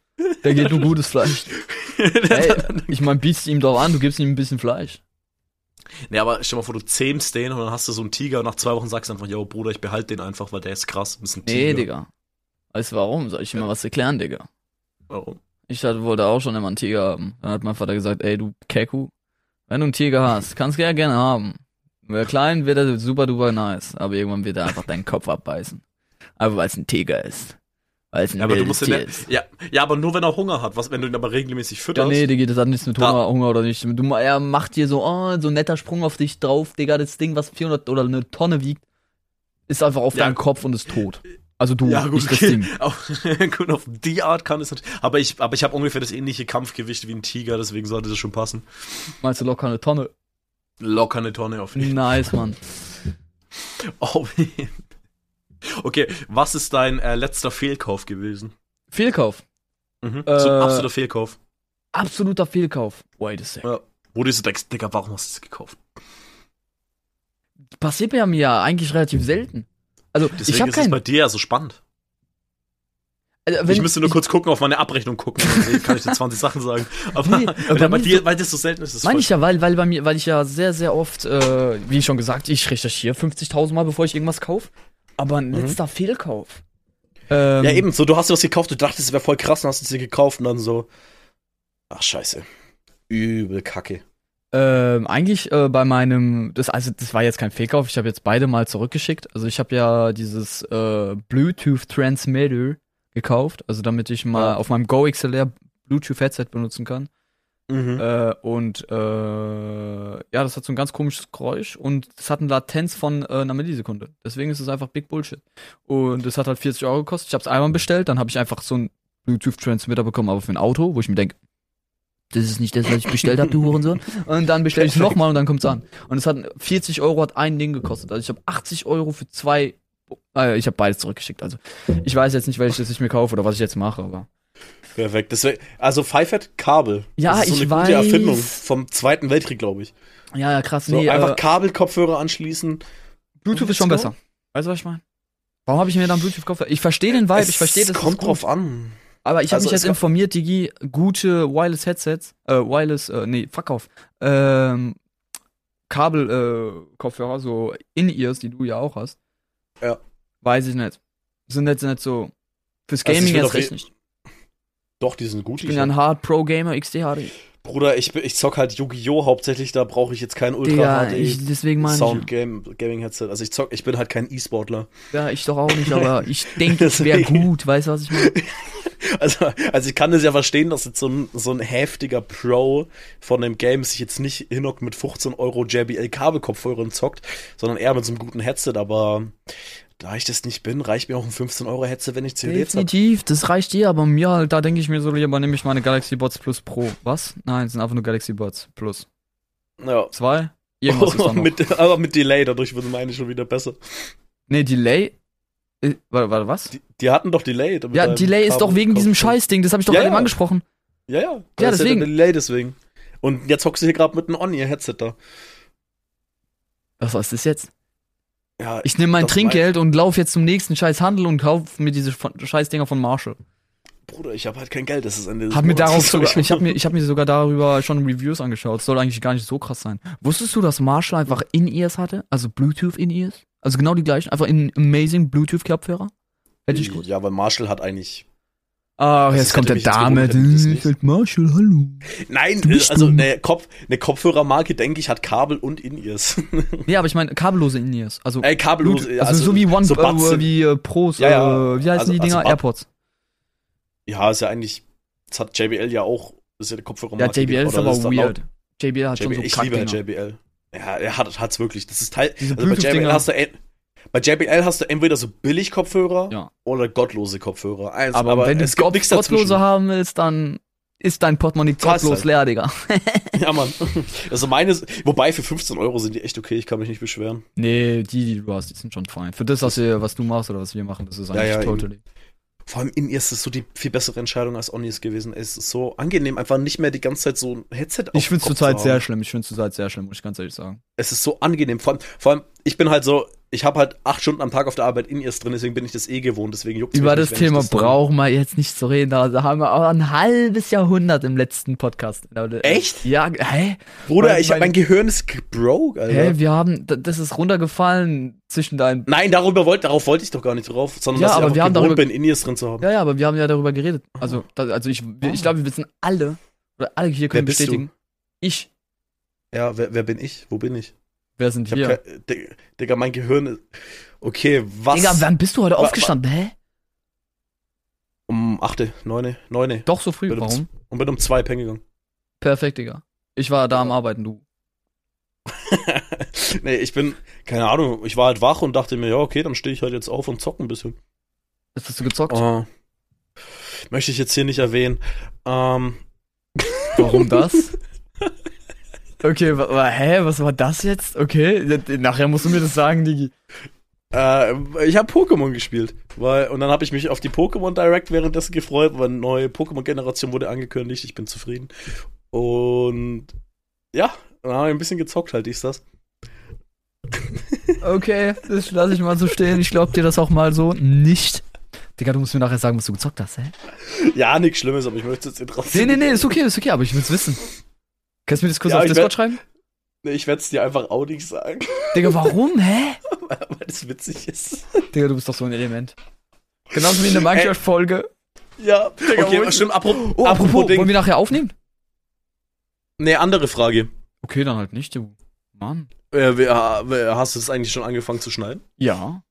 Der geht nur gutes Fleisch. Ey, ich mein, bietst ihm doch an, du gibst ihm ein bisschen Fleisch. Nee, aber stell mal vor, du zähmst den und dann hast du so einen Tiger und nach zwei Wochen sagst du einfach, yo, Bruder, ich behalte den einfach, weil der ist krass. Ist ein Tiger. Nee, Digga. Weißt du warum? Soll ich dir mal was erklären, Digga? Warum? Ich hatte, wollte auch schon immer einen Tiger haben. Dann hat mein Vater gesagt, ey, du Keku, wenn du einen Tiger hast, kannst du ja gerne haben. Wer klein, wird er super duper nice. Aber irgendwann wird er einfach deinen Kopf abbeißen. Aber weil es ein Tiger ist. Weil es ein Ja, aber du musst den, Tier ja, ist. ja, ja, aber nur wenn er Hunger hat. Was, wenn du ihn aber regelmäßig Ja, fütterst? nee, Digga, das hat nichts mit Hunger, Hunger oder nicht. Du, er macht dir so, oh, so ein netter Sprung auf dich drauf, Digga, das Ding, was 400 oder eine Tonne wiegt, ist einfach auf Ja. deinem Kopf und ist tot. Also du, Ja, gut, das okay. Ding. Auch, gut, auf die Art kann es natürlich. Aber ich, aber ich habe ungefähr das ähnliche Kampfgewicht wie ein Tiger, deswegen sollte das schon passen. Meinst du locker eine Tonne? Locker eine Tonne auf jeden Nice, Mann. Fall. Okay, was ist dein äh, letzter Fehlkauf gewesen? Fehlkauf. Mhm. Äh, so absoluter Fehlkauf. Absoluter Fehlkauf. Wait a sec. Ja. Wo du so denkst, Digga, warum hast du das gekauft? Passiert mir ja eigentlich relativ selten. Also, Deswegen ich habe ist es keinen. bei dir ja so spannend. Also, wenn- ich müsste nur kurz gucken, auf meine Abrechnung gucken. Dann kann ich dir 20 Sachen sagen. Aber, Nee, bei mir dir, so- weil das so selten ist, ist es Meine ich ja, weil, weil bei mir, weil ich ja sehr, sehr oft, äh, wie schon gesagt, ich recherchiere 50.000 Mal, bevor ich irgendwas kaufe. Aber ein letzter Fehlkauf. Ähm, Mhm. Ja, eben, so, du hast dir was gekauft, du dachtest, es wäre voll krass, und hast es dir gekauft und dann so. Ach, scheiße. Übel Kacke. Ähm, eigentlich äh, bei meinem, das also das war jetzt kein Fehlkauf, ich habe jetzt beide mal zurückgeschickt. Also ich habe ja dieses äh, Bluetooth Transmitter gekauft, also damit ich mal Ja. auf meinem Go XLR Bluetooth Headset benutzen kann. Mhm. Äh, und äh, ja, das hat so ein ganz komisches Geräusch und es hat eine Latenz von äh, einer Millisekunde. Deswegen ist es einfach Big Bullshit. Und es hat halt 40 Euro gekostet. Ich habe es einmal bestellt, dann habe ich einfach so einen Bluetooth-Transmitter bekommen, aber für ein Auto, wo ich mir denke, das ist nicht das, was ich bestellt habe, du Hurensohn. Und dann bestelle ich es nochmal und dann kommt's an. Und es hat 40 Euro hat ein Ding gekostet. Also ich habe 80 Euro für zwei. Äh, ich habe beides zurückgeschickt. Also ich weiß jetzt nicht, welches ich mir kaufe oder was ich jetzt mache, aber. Perfekt. Deswegen, also Pfeifert Kabel. Ja, das ist so ich eine gute weiß. Erfindung vom Zweiten Weltkrieg, glaube ich. Ja, ja, krass. So, nee, einfach äh, Kabelkopfhörer anschließen. Bluetooth ist schon besser. Weißt du, was ich meine? Warum habe ich mir dann Bluetooth gekauft? Ich verstehe den Vibe, ich verstehe das. ist kommt drauf an. Aber ich habe Also mich jetzt informiert, Digi, gute Wireless-Headsets, äh, Wireless, äh, nee, fuck off, ähm, Kabel-Kopfhörer, so In-Ears, die du ja auch hast. Ja. Weiß ich nicht. Sind jetzt nicht so, fürs Also Gaming will jetzt recht je- nicht. Doch, die sind gut. Ich bin ja ein Hard Pro Gamer XD HD. Bruder, ich, ich zock halt Yu-Gi-Oh! hauptsächlich, da brauche ich jetzt kein Ultra HD ich, deswegen meine Sound. Game, Gaming Headset. Also ich zock, ich bin halt kein E-Sportler. Ja, ich doch auch nicht, aber ich denke, es wäre gut, weißt du, was ich meine? Also, also ich kann das ja verstehen, dass jetzt so ein, so ein heftiger Pro von dem Game sich jetzt nicht hinhockt mit 15 Euro JBL Kabelkopfhörern zockt, sondern eher mit so einem guten Headset, aber da ich das nicht bin, reicht mir auch ein 15 Euro Headset, wenn ich CDs hab. Definitiv, das reicht dir, aber mir halt, da denke ich mir so, lieber nehme ich meine Galaxy Bots Plus Pro. Was? Nein, es sind einfach nur Galaxy Bots Plus. Ja. Zwei? Irgendwas noch. mit, aber mit Delay, dadurch wird meine schon wieder besser. Nee, Delay. Äh, warte, warte, was? Die, die hatten doch Delay. Ja, Delay ist doch wegen diesem. Scheißding, das habe ich doch Ja, gerade eben ja. angesprochen. Ja, ja. Ja, Das ist deswegen. der Delay deswegen. Und jetzt hockst du hier gerade mit einem On-Ear-Headset da. Was was ist das jetzt? Ja, Ich nehme mein Das Trinkgeld und laufe jetzt zum nächsten scheiß Handel und kaufe mir diese scheiß Dinger von Marshall. Bruder, ich habe halt kein Geld, das ist Ende des Hab mir darauf sogar, ich habe mir, ich hab mir sogar darüber schon Reviews angeschaut. Soll eigentlich gar nicht so krass sein. Wusstest du, dass Marshall einfach In-Ears hatte? Also Bluetooth In-Ears? Also genau die gleichen, einfach in amazing Bluetooth-Kopfhörer? Hätte ich gut. Ja, weil Marshall hat eigentlich. Das jetzt kommt hätte der Dame. halt Marshall, hallo. Nein, bist also eine, Kopf, eine Kopfhörermarke, denke ich, hat Kabel und In-Ears. Nee, aber ich meine kabellose In-Ears. Also, Ey, kabellose, Bluetooth, also, so wie One, so äh, wie äh, Pros, Ja, ja. äh, wie heißen Also- die Dinger? also AirPods. Ja, ist ja eigentlich. Das hat JBL ja auch. Das ist ja eine Ja, Kopfhörermarke. JBL ist aber dann weird. laut- JBL hat schon JBL, so ich liebe. JBL. Ja, er hat hat's wirklich. Das ist Teil. Diese Also bei JBL hast du bei JBL hast du entweder so Billig-Kopfhörer Ja. oder gottlose Kopfhörer. Eins, Aber, wenn du es Gott. Gottlose haben willst, dann ist dein Portemonnaie Zahlst gottlos halt. leer, Digga. Ja, Mann. Also meine, wobei für 15 Euro sind die echt okay, ich kann mich nicht beschweren. Nee, die, die du hast, die sind schon fein. Für das, was, wir, was du machst oder was wir machen, das ist Ja, eigentlich ja, totally. Vor allem in ihr ist es so die viel bessere Entscheidung als Onies gewesen. Es ist so angenehm, einfach nicht mehr die ganze Zeit so ein Headset auf Ich find's Kopf zurzeit zu sehr schlimm. Ich find's zurzeit sehr schlimm, muss ich ganz ehrlich sagen. Es ist so angenehm. Vor allem, vor allem ich bin halt so, ich habe halt acht Stunden am Tag auf der Arbeit in ihr drin, deswegen bin ich das eh gewohnt, deswegen juckt Über das Thema brauchen wir jetzt nicht zu reden. Da haben wir auch ein halbes Jahrhundert im letzten Podcast. Echt? Ja, hä? Bruder, Mein- ich mein- mein Gehirn ist broke, Alter. Hä, wir haben, das ist runtergefallen zwischen deinen. Nein, darüber wollt, darauf wollte ich doch gar nicht drauf, sondern Ja, dass ich aber einfach wir haben gewohnt darüber- bin, in ihr drin zu haben. Ja, ja, aber wir haben ja darüber geredet. Also, da, also ich, wir- ich glaube, wir wissen alle, oder alle hier können bist du? bestätigen. Ich. Ja, wer, wer bin ich? Wo bin ich? Wer sind wir? kein, Digga, Digga, mein Gehirn ist. Okay, was? Digga, wann bist du heute Wa- aufgestanden? Hä? Um 8, 9, 9. Doch so früh. Bin um Warum? Und bin um 2 pennen gegangen. Perfekt, Digga. Ich war da am Arbeiten, du. nee, ich bin, keine Ahnung, ich war halt wach und dachte mir, ja, okay, dann stehe ich halt jetzt auf und zocke ein bisschen. Was hast du gezockt? Oh. Möchte ich jetzt hier nicht erwähnen. Ähm, Warum das? Okay, wa, wa, hä, was war das jetzt? Okay, nachher musst du mir das sagen, Digi. äh, ich habe Pokémon gespielt. Weil, und dann habe ich mich auf die Pokémon Direct währenddessen gefreut, weil eine neue Pokémon-Generation wurde angekündigt. Ich bin zufrieden. Und ja, dann habe ich ein bisschen gezockt, halt ist das. Okay, das lasse ich mal so stehen. Ich glaub dir das auch mal so nicht. Digga, du musst mir nachher sagen, was du gezockt hast, hä? Ja, nichts Schlimmes, aber ich möchte es jetzt Nee, trotzdem. nee, nee, ist okay, ist okay, aber ich will's wissen. Kannst du mir das kurz Ja, auf Discord werd- schreiben? Nee, ich werde es dir einfach auch nicht sagen, Digga, warum, hä? weil das witzig ist. Digga, du bist doch so ein Element. Genauso wie in der Minecraft-Folge. Ja, Digga, okay, stimmt, apropos, Oh, apropos, Ding. wollen wir nachher aufnehmen? Nee, andere Frage. Okay, dann halt nicht, du. Mann. Äh, hast du es eigentlich schon angefangen zu schneiden? Ja.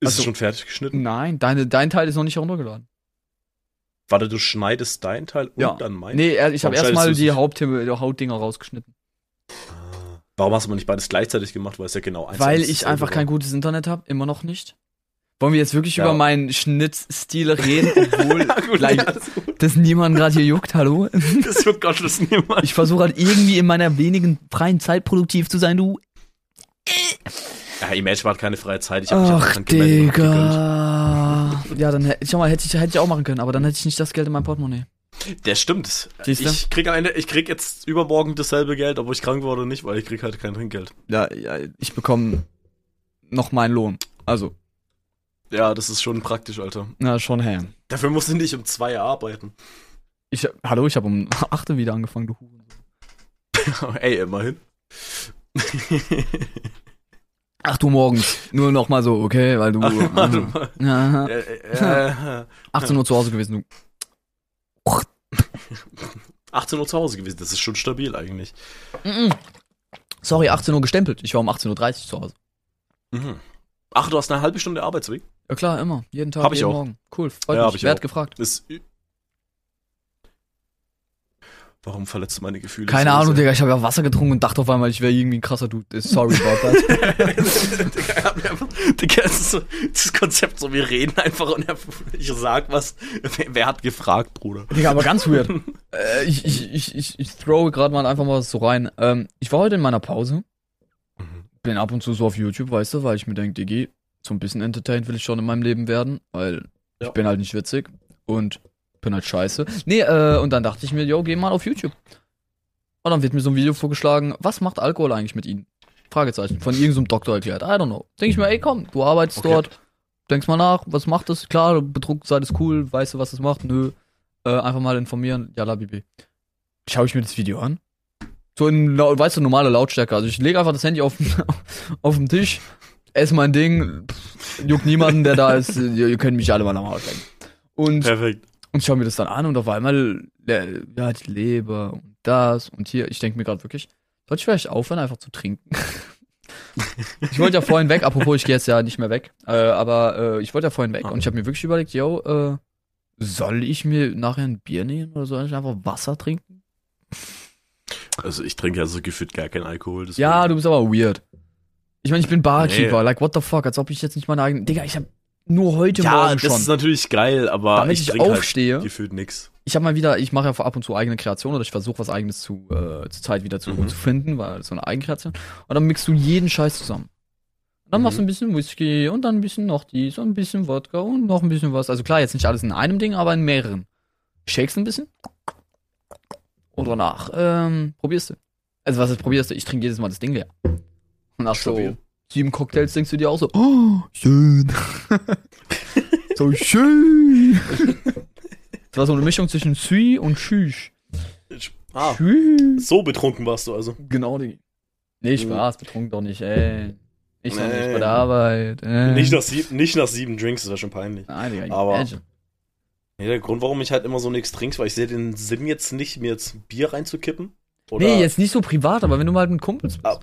Ist Also- es schon fertig geschnitten? Nein, deine, dein Teil ist noch nicht heruntergeladen. Warte, du schneidest deinen Teil und Ja. dann meinen? Nee, ich habe erstmal die Hauptdinger rausgeschnitten. Warum hast du nicht beides gleichzeitig gemacht? Weil es ja genau eins Weil ich einfach kein gutes Internet habe, immer noch nicht. Wollen wir jetzt wirklich Ja. über meinen Schnittstil reden, obwohl Ja, gut, gleich, ja, das niemand gerade hier juckt, hallo? Das juckt Gott das niemand. Ich versuche halt irgendwie in meiner wenigen freien Zeit produktiv zu sein, du. Ja, Imagine hat keine freie Zeit. Ich hab mich Ach. Digga. Ja, dann hätte ich mal, hätte ich, hätte ich auch machen können, aber dann hätte ich nicht das Geld in meinem Portemonnaie. Das stimmt. Siehst du? Ich krieg am Ende, ich krieg jetzt übermorgen dasselbe Geld, obwohl ich krank wurde oder nicht, weil ich krieg halt kein Trinkgeld. Ja, ja, ich bekomme noch meinen Lohn. Also, Ja, das ist schon praktisch, Alter. na schon hä. Dafür musst du nicht um zwei arbeiten. Ich, hallo, ich habe um 8 wieder angefangen, du Hurensohn. Ey, immerhin. 8 Uhr morgens. Nur noch mal so, okay, weil du. Aha. Äh, äh, äh, 18 Uhr zu Hause gewesen, du. 18 Uhr zu Hause gewesen, das ist schon stabil eigentlich. Sorry, 18 Uhr gestempelt. Ich war um 18.30 Uhr zu Hause. Mhm. Ach, du hast eine halbe Stunde Arbeitsweg? Ja klar, immer. Jeden Tag, Hab ich jeden auch. Morgen. Cool, freut Ja, mich. ich Wer hat gefragt? Ü- Warum verletzt du meine Gefühle? Keine Ahnung? Digga. Ich habe ja Wasser getrunken und dachte auf einmal, ich wäre irgendwie ein krasser Dude. Sorry about that. Digga, das ist so das Konzept so, wir reden einfach und ich sag was. Wer, wer hat gefragt, Bruder? Digga, aber ganz weird. äh, ich, ich, ich, ich, ich throw gerade mal einfach mal so rein. Ähm, ich war heute in meiner Pause. Bin ab und zu so auf YouTube, weißt du, weil ich mir denke, Digi, so ein bisschen entertained will ich schon in meinem Leben werden, weil Ja. ich bin halt nicht witzig und bin halt scheiße. Nee, äh, und dann dachte ich mir, yo, geh mal auf YouTube. Und dann wird mir so ein Video vorgeschlagen, was macht Alkohol eigentlich mit Ihnen? Fragezeichen. Von irgendeinem Doktor erklärt. I don't know. Denke ich mir, ey, komm, du arbeitest Okay. dort, denkst mal nach, was macht das? Klar, betrunken sein ist cool, weißt du, was es macht? Nö. Äh, einfach mal informieren. Ja, Bibi. Schaue ich mir das Video an. So in, weißt du, normale Lautstärke. Also ich lege einfach das Handy auf, auf den Tisch, esse mein Ding, pff, juckt niemanden, der da ist. Ihr, ihr könnt mich alle mal am Arsch lecken. Und Perfekt. Und schau mir das dann an und auf einmal, ja, die Leber und das und hier. Ich denke mir gerade wirklich, sollte ich vielleicht aufhören, einfach zu trinken? ich wollte ja vorhin weg, apropos, ich gehe jetzt ja nicht mehr weg, äh, aber äh, ich wollte ja vorhin weg und ich habe mir wirklich überlegt, yo, äh, soll ich mir nachher ein Bier nehmen oder soll ich einfach Wasser trinken? Also ich trinke ja so gefühlt gar keinen Alkohol. deswegen- Ja, du bist aber weird. Ich meine, ich bin Barkeeper, Nee. like what the fuck, als ob ich jetzt nicht meine eigene. Digga, ich habe nur heute ja Morgen das schon. ist natürlich geil, aber Damit ich ich halt aufstehe. gefühlt nix. ich habe mal wieder, ich mache ja ab und zu eigene Kreation oder ich versuche was eigenes zu, äh, zur Zeit wieder zu, Mhm. zu finden, weil so eine Eigenkreation. Und dann mixt du jeden Scheiß zusammen. Und dann Mhm. machst du ein bisschen Whisky und dann ein bisschen noch dies und ein bisschen Wodka und noch ein bisschen was. Also klar, jetzt nicht alles in einem Ding, aber in mehreren. Shakes ein bisschen. Und danach, ähm, probierst du. Also was ist probierst du? Ich trinke jedes Mal das Ding leer. Und nach so. Sieben Cocktails denkst du dir auch so, oh, schön. so schön. das war so eine Mischung zwischen Sui und Schüch. Ah, Schüch. so betrunken warst du also. Genau, die. Nee, Spaß, betrunken doch nicht, ey. Ich noch nicht Nee. bei der Arbeit. Äh. Nicht, nach sieben, nicht nach sieben Drinks, das wäre schon peinlich. Nein, Digga, Aber- imagine. Ja, der Grund, warum ich halt immer so nichts trinke, weil ich sehe den Sinn jetzt nicht, mir jetzt Bier reinzukippen. Oder, Nee, jetzt nicht so privat, aber wenn du mal mit Kumpels bist. Ah,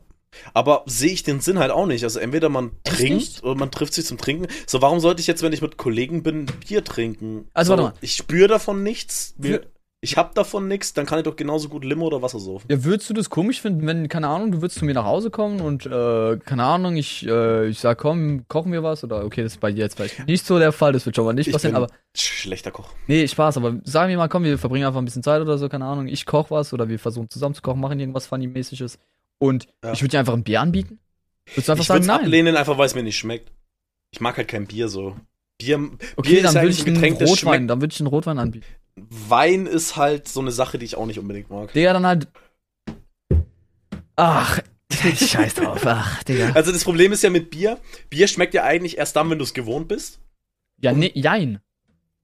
Aber sehe ich den Sinn halt auch nicht. Also entweder man Echt trinkt nicht? oder man trifft sich zum Trinken. So, warum sollte ich jetzt, wenn ich mit Kollegen bin, Bier trinken? Also, so, warte mal. Ich spüre davon nichts. Für- ich hab davon nichts, dann kann ich doch genauso gut Limo oder Wasser saufen. Ja, würdest du das komisch finden, wenn, keine Ahnung, du würdest zu mir nach Hause kommen und, äh, keine Ahnung, ich, äh, ich sag, komm, kochen wir was? Oder, okay, das ist bei dir jetzt vielleicht nicht so der Fall, das wird schon mal nicht Ich passieren, aber, schlechter Koch. nee, Spaß, aber sagen wir mal, komm, wir verbringen einfach ein bisschen Zeit oder so, keine Ahnung, ich koch was oder wir versuchen zusammen zu kochen, machen irgendwas Funny-mäßiges und Ja. ich würde dir einfach ein Bier anbieten? Würdest du einfach Ich würde sagen, nein? ablehnen, einfach weil es mir nicht schmeckt. Ich mag halt kein Bier so. Bier, Okay, Bier dann würde ich ein einen Getränk, das Rotwein, dann würde ich einen Rotwein anbieten. Wein ist halt so eine Sache, die ich auch nicht unbedingt mag. Digga, dann halt, ach, scheiß drauf, ach, Digga. Also das Problem ist ja mit Bier, Bier schmeckt ja eigentlich erst dann, wenn du es gewohnt bist. Ja, nee, jein.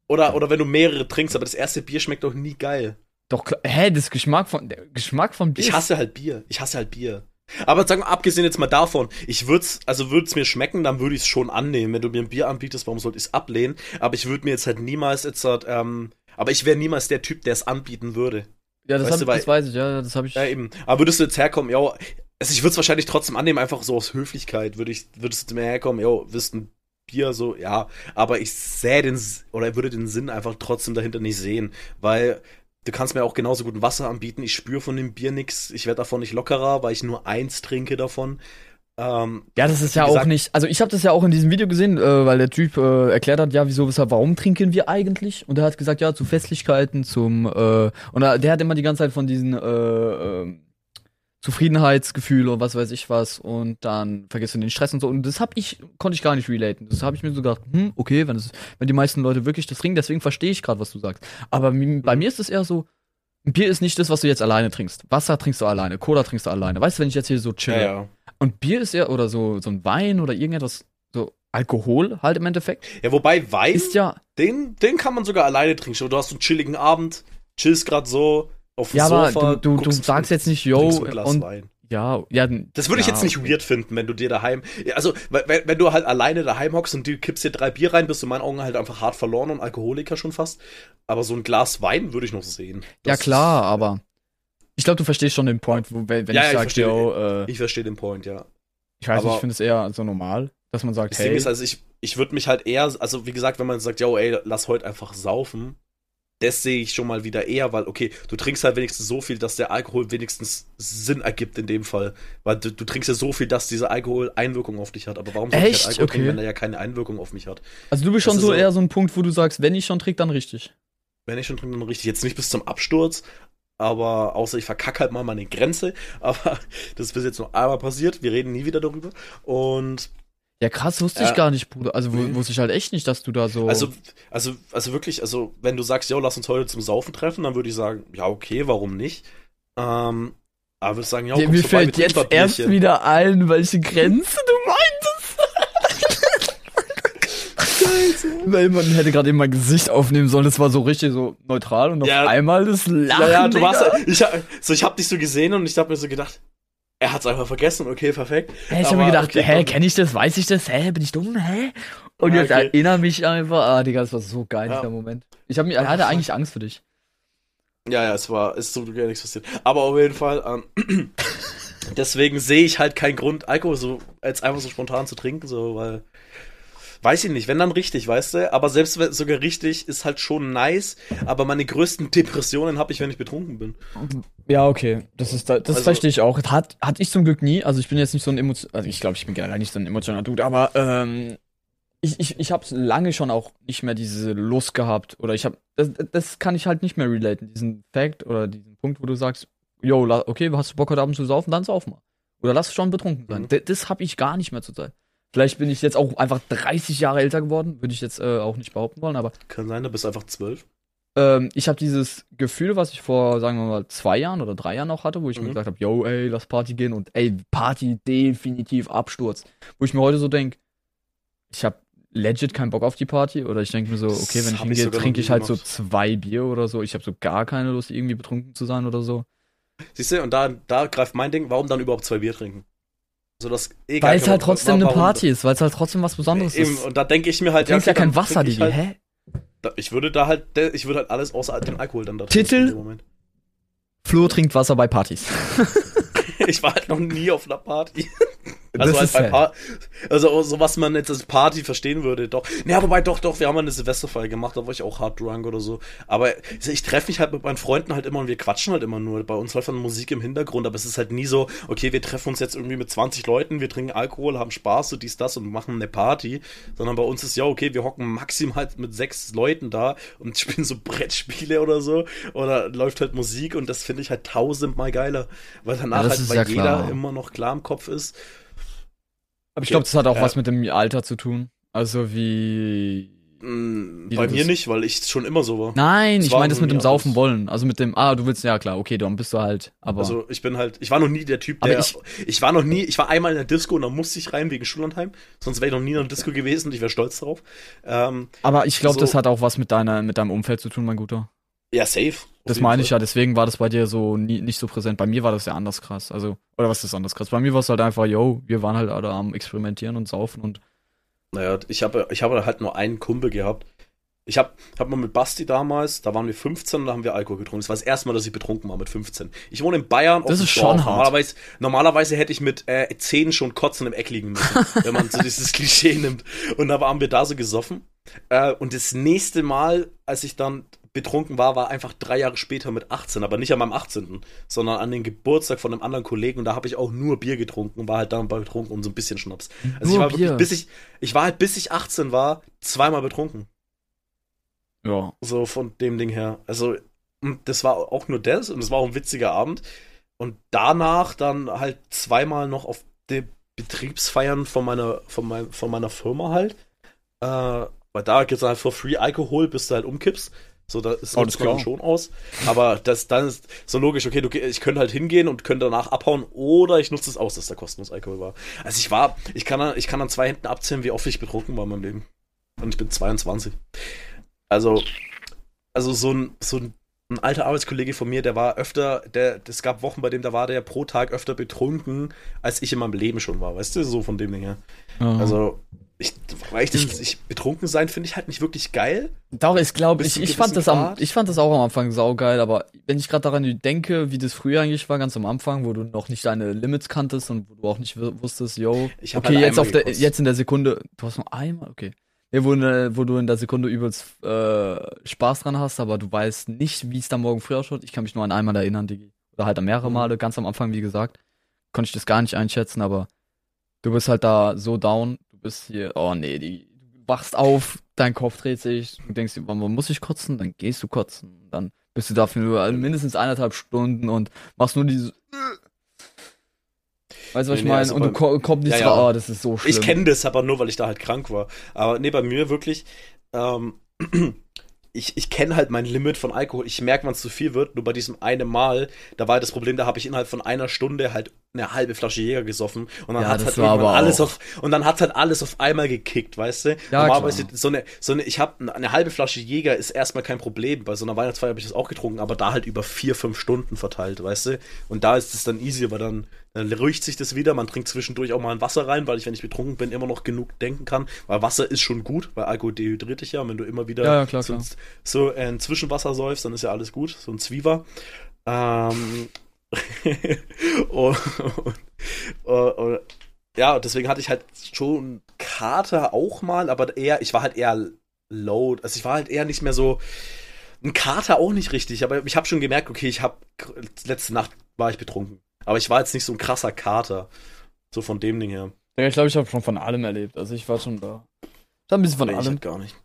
Oder, oder wenn du mehrere trinkst, aber das erste Bier schmeckt doch nie geil. Doch, hä, das Geschmack von, der Geschmack von Bier Ich hasse halt Bier. Ich hasse halt Bier. Aber sagen wir, abgesehen jetzt mal davon, ich würd's, also würde es mir schmecken, dann würde ich es schon annehmen. Wenn du mir ein Bier anbietest, warum sollte ich es ablehnen? Aber ich würde mir jetzt halt niemals jetzt halt, ähm, aber ich wäre niemals der Typ, der es anbieten würde. Ja, das, Weißt hab, du, das weiß ich, ja, das habe ich. Ja, eben. Aber würdest du jetzt herkommen, ja, also ich würde es wahrscheinlich trotzdem annehmen, einfach so aus Höflichkeit, würde ich, würdest du mir herkommen, ja, wirst ein Bier so, ja, aber ich sähe den, oder würde den Sinn einfach trotzdem dahinter nicht sehen, weil du kannst mir auch genauso gut Wasser anbieten, ich spüre von dem Bier nix, ich werde davon nicht lockerer, weil ich nur eins trinke davon. Ähm, Ja, das ist ja auch gesagt- nicht. Also ich habe das ja auch in diesem Video gesehen, äh, weil der Typ äh, erklärt hat, ja, wieso, weshalb, warum trinken wir eigentlich? Und er hat gesagt, ja, zu Festlichkeiten, zum äh, und er, der hat immer die ganze Zeit von diesen äh, äh, Zufriedenheitsgefühl und was weiß ich was und dann vergisst du den Stress und so und das hab ich konnte ich gar nicht relaten. Das habe ich mir so gedacht, hm, okay, wenn es wenn die meisten Leute wirklich das trinken, deswegen verstehe ich gerade, was du sagst. Aber bei mir ist es eher so ein Bier ist nicht das, was du jetzt alleine trinkst. Wasser trinkst du alleine, Cola trinkst du alleine. Weißt du, wenn ich jetzt hier so chill, ja, ja. und Bier ist ja, oder so, so ein Wein oder irgendetwas, so Alkohol halt im Endeffekt, Ja, wobei Wein, ist ja, den, den kann man sogar alleine trinken. Du hast einen chilligen Abend, chillst grad so auf dem ja, aber Sofa. du, du, du guckst- sagst jetzt nicht, yo, und, Wein. ja, ja. Das würde ich ja, jetzt nicht okay. weird finden, wenn du dir daheim. Ja, Also, wenn, wenn du halt alleine daheim hockst und du kippst dir drei Bier rein, bist du in meinen Augen halt einfach hart verloren und Alkoholiker schon fast. Aber so ein Glas Wein würde ich noch sehen. Ja, Das klar, aber ich glaube, du verstehst schon den Point, wo, wenn, Ja, ich ja, ich sage, verstehe. yo, äh, Ist, ich verstehe den Point, ja. ich weiß nicht, aber- ich finde es eher so normal, dass man sagt, Das hey, Ding ist, also ich, ich würde mich halt eher, also wie gesagt, wenn man sagt, yo, ey, lass heute einfach saufen, das sehe ich schon mal wieder eher, weil, okay, du trinkst halt wenigstens so viel, dass der Alkohol wenigstens Sinn ergibt in dem Fall. Weil du, du trinkst ja so viel, dass dieser Alkohol Einwirkung auf dich hat. Aber warum soll ich Echt? halt Alkohol trinken, Okay. wenn er ja keine Einwirkung auf mich hat? also du bist das schon so- eher so ein Punkt, wo du sagst, wenn ich schon trinke, dann richtig. Wenn ich schon trinke, dann richtig. Jetzt nicht bis zum Absturz, aber außer ich verkacke halt mal meine Grenze. Aber das ist bis jetzt nur einmal passiert. Wir reden nie wieder darüber. Und Ja, krass, wusste ich Ja. gar nicht, Bruder. Also wu- wusste ich halt echt nicht, dass du da so. also, also, also wirklich, also wenn du sagst, ja, lass uns heute zum Saufen treffen, dann würde ich sagen, ja, okay, warum nicht? Ähm, aber würde ich sagen, ja, kommst mir fällt wir jetzt erst wieder ein, welche Grenze du meintest. Weil man hätte gerade eben mein Gesicht aufnehmen sollen, das war so richtig so neutral und auf Ja. einmal das Lachen. Ja, ja, du warst, Digga. ich, so, ich hab dich so gesehen und ich hab mir so gedacht, er hat's einfach vergessen, okay, perfekt. Hä, ich hab mir gedacht, okay, hä, komm. kenn ich das, weiß ich das, hä, bin ich dumm, hä? Und Ja, jetzt okay. erinnere mich einfach, ah, Digga, das war so geil, Ja. dieser Moment. Ich, hab, mir- ich hatte eigentlich Angst für dich. Ja, ja, es war, es ist so gar nichts passiert. Aber auf jeden Fall, ähm, deswegen sehe ich halt keinen Grund, Alkohol so als einfach so spontan zu trinken, so, weil, weiß ich nicht, wenn dann richtig, weißt du, aber selbst wenn sogar richtig ist halt schon nice, aber meine größten Depressionen habe ich, wenn ich betrunken bin. Ja, okay, das ist, das Also- verstehe ich auch. Hat, hatte ich zum Glück nie, also ich bin jetzt nicht so ein Emotion, also ich glaube, ich bin generell nicht so ein emotionaler Dude, aber, ähm, ich, ich, ich habe lange schon auch nicht mehr diese Lust gehabt oder ich habe das, das kann ich halt nicht mehr relaten, diesen Fact oder diesen Punkt, wo du sagst, yo, okay, hast du Bock heute Abend zu saufen, dann sauf mal. Oder lass schon betrunken sein. Mhm. D- Das habe ich gar nicht mehr zur Zeit. Vielleicht bin ich jetzt auch einfach 30 Jahre älter geworden, würde ich jetzt äh, auch nicht behaupten wollen, aber Kann sein, du bist einfach zwölf. ähm, ich habe dieses Gefühl, was ich vor, sagen wir mal, zwei Jahren oder drei Jahren noch hatte, wo ich mir Mhm. gesagt habe, yo, ey, lass Party gehen und ey, Party definitiv Absturz. Wo ich mir heute so denke, ich habe legit keinen Bock auf die Party oder ich denke mir so, Das okay, wenn ich hab ich hingehe, trinke ich halt so gemacht. zwei Bier oder so. Ich habe so gar keine Lust, irgendwie betrunken zu sein oder so. Siehst du, und da, da greift mein Ding, warum dann überhaupt zwei Bier trinken? So das egal. Weil es halt trotzdem eine Party ist, weil es halt trotzdem was Besonderes Eben, ist. und da denke ich mir halt, Du ja okay, kein dann Wasser, Digi, halt, hä? da, Ich würde da halt, ich würde halt alles außer dem Alkohol dann da Titel? Flo trinkt Wasser bei Partys. Ich war halt noch nie auf einer Party. Also, halt bei. Par also so was man jetzt als Party verstehen würde, doch. Ja, wobei doch, doch, wir haben mal eine Silvesterfeier gemacht, da war ich auch hard drunk oder so. Aber ich treffe mich halt mit meinen Freunden halt immer und wir quatschen halt immer nur. Bei uns läuft dann Musik im Hintergrund, aber es ist halt nie so, okay, wir treffen uns jetzt irgendwie mit 20 Leuten, wir trinken Alkohol, haben Spaß, so dies, das und machen eine Party. Sondern bei uns ist ja, okay, wir hocken maximal halt mit sechs Leuten da und spielen so Brettspiele oder so. Oder läuft halt Musik und das finde ich halt tausendmal geiler. Weil danach Ja, halt, weil ja jeder klar. immer noch klar im Kopf ist. Aber ich glaube, das hat auch Ja. was mit dem Alter zu tun. Also wie. Mm, Wie Bei mir nicht, weil ich schon immer so war. Nein, Das ich meine das mit dem Saufen anders. wollen. Also mit dem, ah, du willst, ja klar, okay, dann bist du halt, aber. Also ich bin halt, ich war noch nie der Typ, Aber der. ich- Ich, war noch nie, ich war einmal in der Disco und da musste ich rein wegen Schullandheim. Sonst wäre ich noch nie in der Disco gewesen und ich wäre stolz drauf. Ähm, aber ich glaube, so- das hat auch was mit deiner, mit deinem Umfeld zu tun, mein Guter. Ja, safe. Das meine ich ja, deswegen war das bei dir so nie, nicht so präsent. Bei mir war das ja anders krass. Also, oder was ist anders krass? Bei mir war es halt einfach, yo, wir waren halt alle am Experimentieren und Saufen und. Naja, ich habe ich habe halt nur einen Kumpel gehabt. Ich habe hab mal mit Basti damals, da waren wir 15 und da haben wir Alkohol getrunken. Das war das erste Mal, dass ich betrunken war mit 15. Ich wohne in Bayern. Das ist schon hart. Normalerweise, normalerweise hätte ich mit äh, 10 schon kotzen im Eck liegen müssen, wenn man so dieses Klischee nimmt. Und da waren wir da so gesoffen. Äh, und das nächste Mal, als ich dann betrunken war, war einfach drei Jahre später mit 18, aber nicht an meinem 18., sondern an den Geburtstag von einem anderen Kollegen und da habe ich auch nur Bier getrunken und war halt dann betrunken und so ein bisschen Schnaps. Also Nur ich war Bier? wirklich, bis ich, ich war halt bis ich 18 war, zweimal betrunken. Ja. So von dem Ding her. Also, und das war auch nur das und es war auch ein witziger Abend. Und danach dann halt zweimal noch auf die Betriebsfeiern von meiner, von mein, von meiner Firma halt. Äh, weil da gibt's halt for free Alkohol, bis du halt umkippst. So, da ist Alles klar. schon aus. Aber das dann ist so logisch, okay, du, ich könnte halt hingehen und könnte danach abhauen oder ich nutze es aus, dass da kostenlos Alkohol war. Also ich war, ich kann, an- ich kann an zwei Händen abzählen, wie oft ich betrunken war in meinem Leben. Und ich bin 22. Also, also so ein, so ein, ein alter Arbeitskollege von mir, der war öfter, der, es gab Wochen, bei dem da war der pro Tag öfter betrunken, als ich in meinem Leben schon war, weißt du, so von dem Ding her. ja. Also, ich, weil ich, das, ich betrunken sein finde ich halt nicht wirklich geil. Doch, ich glaube, ich, ich fand das am, ich fand das auch am Anfang saugeil, aber wenn ich gerade daran denke, wie das früher eigentlich war, ganz am Anfang, wo du noch nicht deine Limits kanntest und wo du auch nicht wusstest, yo, Ich hab okay, halt jetzt auf der, jetzt in der Sekunde, du hast noch einmal, okay. Ja, wo, ne, wo du in der Sekunde übelst äh, Spaß dran hast, aber du weißt nicht, wie es dann morgen früh ausschaut. Ich kann mich nur an einmal erinnern, Digi. Oder halt an mehrere Mhm. Male, ganz am Anfang, wie gesagt. Konnte ich das gar nicht einschätzen, aber du bist halt da so down, bist hier, oh nee, Digi. Du wachst auf, dein Kopf dreht sich, du denkst, dir, wann muss ich kotzen? Dann gehst du kotzen. Dann bist du dafür nur mindestens eineinhalb Stunden und machst nur dieses. Weißt du, was Nee, ich nee, meine? also und du ko kommst nicht Ja, ja. Oh, das ist so schlimm. Ich kenne das aber nur, weil ich da halt krank war. Aber nee, bei mir wirklich, ähm, ich, ich kenne halt mein Limit von Alkohol. Ich merke, wann es zu viel wird. Nur bei diesem einen Mal, da war halt das Problem, da habe ich innerhalb von einer Stunde halt eine halbe Flasche Jäger gesoffen und dann Ja, hat halt alles auf und dann hat halt alles auf einmal gekickt, weißt du? Ja, Normalerweise so eine so eine ich habe eine halbe Flasche Jäger ist erstmal kein Problem. Bei so einer Weihnachtsfeier habe ich das auch getrunken, aber da halt über vier fünf Stunden verteilt, weißt du? Und da ist es dann easy, weil dann dann ruhigt sich das wieder. Man trinkt zwischendurch auch mal ein Wasser rein, weil ich, wenn ich betrunken bin, immer noch genug denken kann. Weil Wasser ist schon gut, weil Alkohol dehydriert dich ja. Und wenn du immer wieder Ja, klar, so, klar. Ein, so ein Zwischenwasser säufst, dann ist ja alles gut. So ein Zwiever. Ähm, und, und, und, ja, deswegen hatte ich halt schon Kater auch mal, aber eher, ich war halt eher low. Also ich war halt eher nicht mehr so. Ein Kater auch nicht richtig, aber ich habe schon gemerkt, okay, ich habe letzte Nacht war ich betrunken. Aber ich war jetzt nicht so ein krasser Kater. So von dem Ding her. Ja, ich glaube, ich habe schon von allem erlebt. Also ich war schon da. Ich hab ein bisschen von nee, ich allem. gar nicht.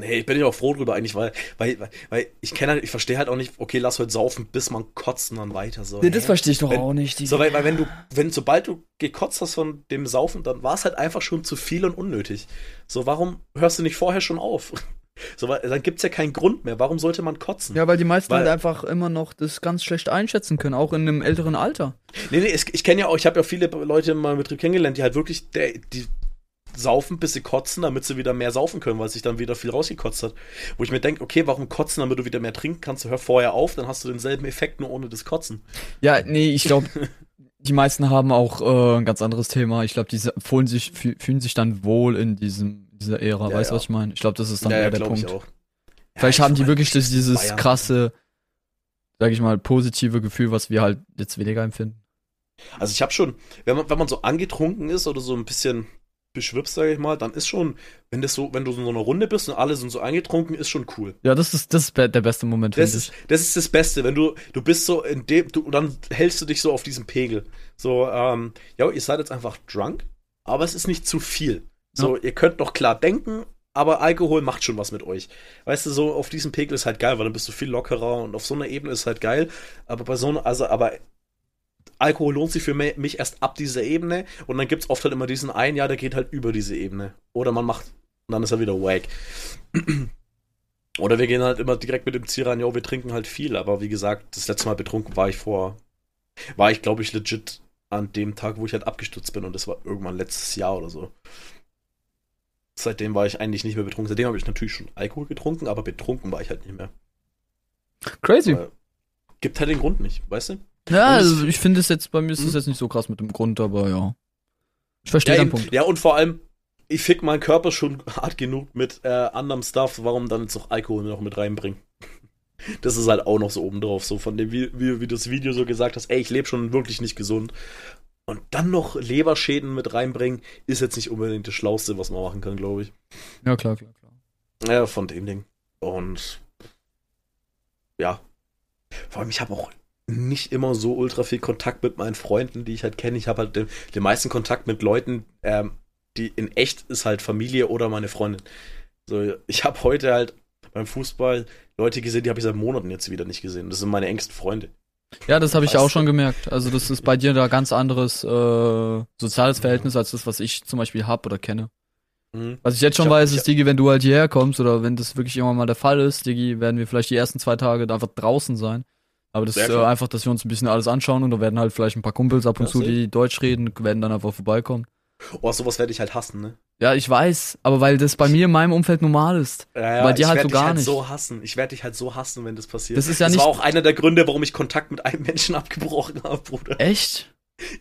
Nee, ich bin ja auch froh drüber eigentlich, weil, weil, weil, ich kenne halt, ich verstehe halt auch nicht, okay, lass heute saufen, bis man kotzt und dann weiter so. Nee, das verstehe ich doch Wenn- auch nicht. Die So, weil, weil wenn du, wenn, sobald du gekotzt hast von dem Saufen, dann war es halt einfach schon zu viel und unnötig. So, warum hörst du nicht vorher schon auf? So, weil, dann gibt's ja keinen Grund mehr. Warum sollte man kotzen? Ja, weil die meisten Weil- halt einfach immer noch das ganz schlecht einschätzen können, auch in einem älteren Alter. Nee, nee, es, ich kenne ja auch, ich habe ja viele Leute in meinem Betrieb kennengelernt, die halt wirklich, der, die saufen, bis sie kotzen, damit sie wieder mehr saufen können, weil sich dann wieder viel rausgekotzt hat. Wo ich mir denke, okay, warum kotzen, damit du wieder mehr trinken kannst? Hör vorher auf, dann hast du denselben Effekt, nur ohne das Kotzen. Ja, nee, ich glaube, die meisten haben auch äh, ein ganz anderes Thema. Ich glaube, die fühlen sich, fü- fühlen sich dann wohl in diesem, dieser Ära. Ja, weißt du, ja. was ich meine? Ich glaube, das ist dann eher der Punkt. auch. Vielleicht Ja, haben ich die wirklich das, dieses Bayern. krasse, sag ich mal, positive Gefühl, was wir halt jetzt weniger empfinden. Also ich habe schon, wenn man, wenn man so angetrunken ist oder so ein bisschen beschwipst, sage ich mal, dann ist schon, wenn das so, wenn du so in so einer Runde bist und alle sind so angetrunken, ist schon cool. Ja, das ist, das ist der beste Moment, Das finde ist, ich. das ist das Beste, wenn du, du bist so in dem, du, dann hältst du dich so auf diesem Pegel. So, ähm, ja, ihr seid jetzt einfach drunk, aber es ist nicht zu viel. So, ihr könnt noch klar denken, aber Alkohol macht schon was mit euch. Weißt du, so auf diesem Pegel ist halt geil, weil dann bist du viel lockerer und auf so einer Ebene ist halt geil. Aber bei so einer, also, aber Alkohol lohnt sich für mich erst ab dieser Ebene und dann gibt's oft halt immer diesen einen, ja, der geht halt über diese Ebene. Oder man macht, und dann ist er wieder wack. Oder wir gehen halt immer direkt mit dem Ziel rein, jo, wir trinken halt viel, aber wie gesagt, das letzte Mal betrunken war ich vor, war ich glaube ich legit an dem Tag, wo ich halt abgestürzt bin und das war irgendwann letztes Jahr oder so. Seitdem war ich eigentlich nicht mehr betrunken. Seitdem habe ich natürlich schon Alkohol getrunken, aber betrunken war ich halt nicht mehr. Crazy. Weil, gibt halt den Grund nicht, weißt du? Ja, also es- ich finde es jetzt, bei mir ist es Hm? jetzt nicht so krass mit dem Grund, aber ja. Ich verstehe Ja, deinen eben. Punkt. ja, und vor allem, ich fick meinen Körper schon hart genug mit äh, anderem Stuff, warum dann jetzt noch Alkohol noch mit reinbringen? Das ist halt auch noch so obendrauf, so von dem, wie, wie, wie du das Video so gesagt hast, ey, ich lebe schon wirklich nicht gesund. Und dann noch Leberschäden mit reinbringen, ist jetzt nicht unbedingt das Schlauste, was man machen kann, glaube ich. Ja, klar, klar, klar. Ja, von dem Ding. Und ja. Vor allem, ich habe auch nicht immer so ultra viel Kontakt mit meinen Freunden, die ich halt kenne. Ich habe halt den, den meisten Kontakt mit Leuten, ähm, die in echt ist halt Familie oder meine Freundin. So, ich habe heute halt beim Fußball Leute gesehen, die habe ich seit Monaten jetzt wieder nicht gesehen. Das sind meine engsten Freunde. Ja, das habe ich auch schon gemerkt. Also das ist bei dir da ganz anderes äh, soziales Verhältnis als das, was ich zum Beispiel hab oder kenne. Mhm. Was ich jetzt schon Ich hab- weiß, ist, Digi, wenn du halt hierher kommst oder wenn das wirklich irgendwann mal der Fall ist, Digi, werden wir vielleicht die ersten zwei Tage da einfach draußen sein. Aber das Sehr ist äh, einfach, dass wir uns ein bisschen alles anschauen und da werden halt vielleicht ein paar Kumpels ab und Ja, zu, die Deutsch reden, werden dann einfach vorbeikommen. Oh, sowas werde ich halt hassen, ne? Ja, ich weiß, aber weil das bei mir in meinem Umfeld normal ist. Ja, Bei dir ich halt so dich gar halt nicht. so hassen. Ich werde dich halt so hassen, wenn das passiert. Das ist ja das nicht- war auch einer der Gründe, warum ich Kontakt mit einem Menschen abgebrochen habe, Bruder. Echt?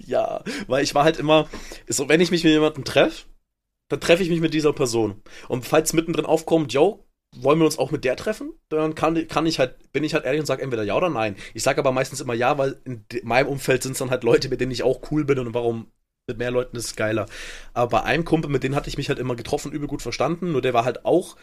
Ja, weil ich war halt immer, so wenn ich mich mit jemandem treffe, dann treffe ich mich mit dieser Person. Und falls mittendrin aufkommt, yo, wollen wir uns auch mit der treffen? Dann kann, kann ich halt, bin ich halt ehrlich und sage entweder ja oder nein. Ich sage aber meistens immer ja, weil in meinem Umfeld sind es dann halt Leute, mit denen ich auch cool bin und warum mit mehr Leuten ist es geiler. Aber bei einem Kumpel, mit dem hatte ich mich halt immer getroffen, übel gut verstanden, nur der war halt auch,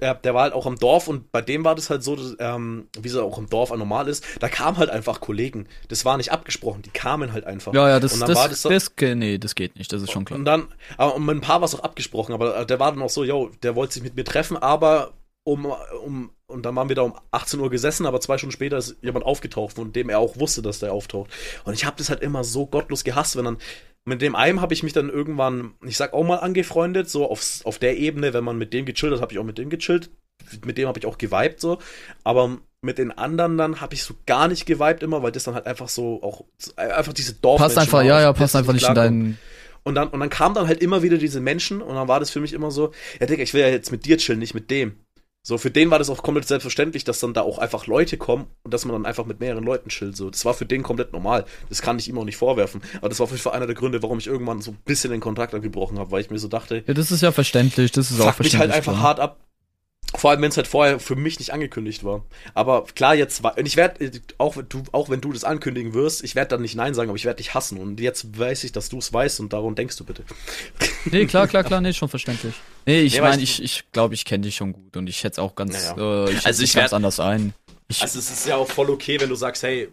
der, der war halt auch am Dorf und bei dem war das halt so, dass, ähm, wie es auch im Dorf normal ist, da kamen halt einfach Kollegen. Das war nicht abgesprochen, die kamen halt einfach. Ja, ja, das, das, war das, das nee, das geht nicht, das ist schon klar. und dann, aber mit ein paar war es auch abgesprochen, aber der war dann auch so, yo, der wollte sich mit mir treffen, aber um, um, und dann waren wir da um 18 Uhr gesessen, aber zwei Stunden später ist jemand aufgetaucht, von dem er auch wusste, dass der auftaucht. Und ich habe das halt immer so gottlos gehasst, wenn dann, mit dem einen habe ich mich dann irgendwann, ich sag auch mal angefreundet, so auf, auf der Ebene, wenn man mit dem gechillt hat, habe ich auch mit dem gechillt, mit dem habe ich auch geweibt, so, aber mit den anderen dann habe ich so gar nicht geweibt immer, weil das dann halt einfach so auch, einfach diese Dorf Passt einfach, ja, ja, passt einfach nicht in deinen deinen. und dann, und dann kamen dann halt immer wieder diese Menschen und dann war das für mich immer so, ja Digga, ich will ja jetzt mit dir chillen, nicht mit dem. So, für den war das auch komplett selbstverständlich, dass dann da auch einfach Leute kommen und dass man dann einfach mit mehreren Leuten chillt. So, das war für den komplett normal. Das kann ich ihm auch nicht vorwerfen. Aber das war jeden Fall einer der Gründe, warum ich irgendwann so ein bisschen den Kontakt abgebrochen habe, weil ich mir so dachte, Ja, das ist ja verständlich, das ist auch mich verständlich. halt einfach klar. hart ab. Vor allem, wenn es halt vorher für mich nicht angekündigt war. Aber klar, jetzt war. Und ich werde, auch, wenn du- auch wenn du das ankündigen wirst, ich werde dann nicht Nein sagen, aber ich werde dich hassen. Und jetzt weiß ich, dass du es weißt und darum denkst du bitte. Nee, klar, klar, klar, nee, schon verständlich. Nee, ich Nee, meine, ich- ich ich, glaube, ich kenne dich schon gut und ich schätze auch ganz, Naja. äh, ich schätze Also dich ich ganz werd- anders ein. Ich, Also es ist ja auch voll okay, wenn du sagst, hey,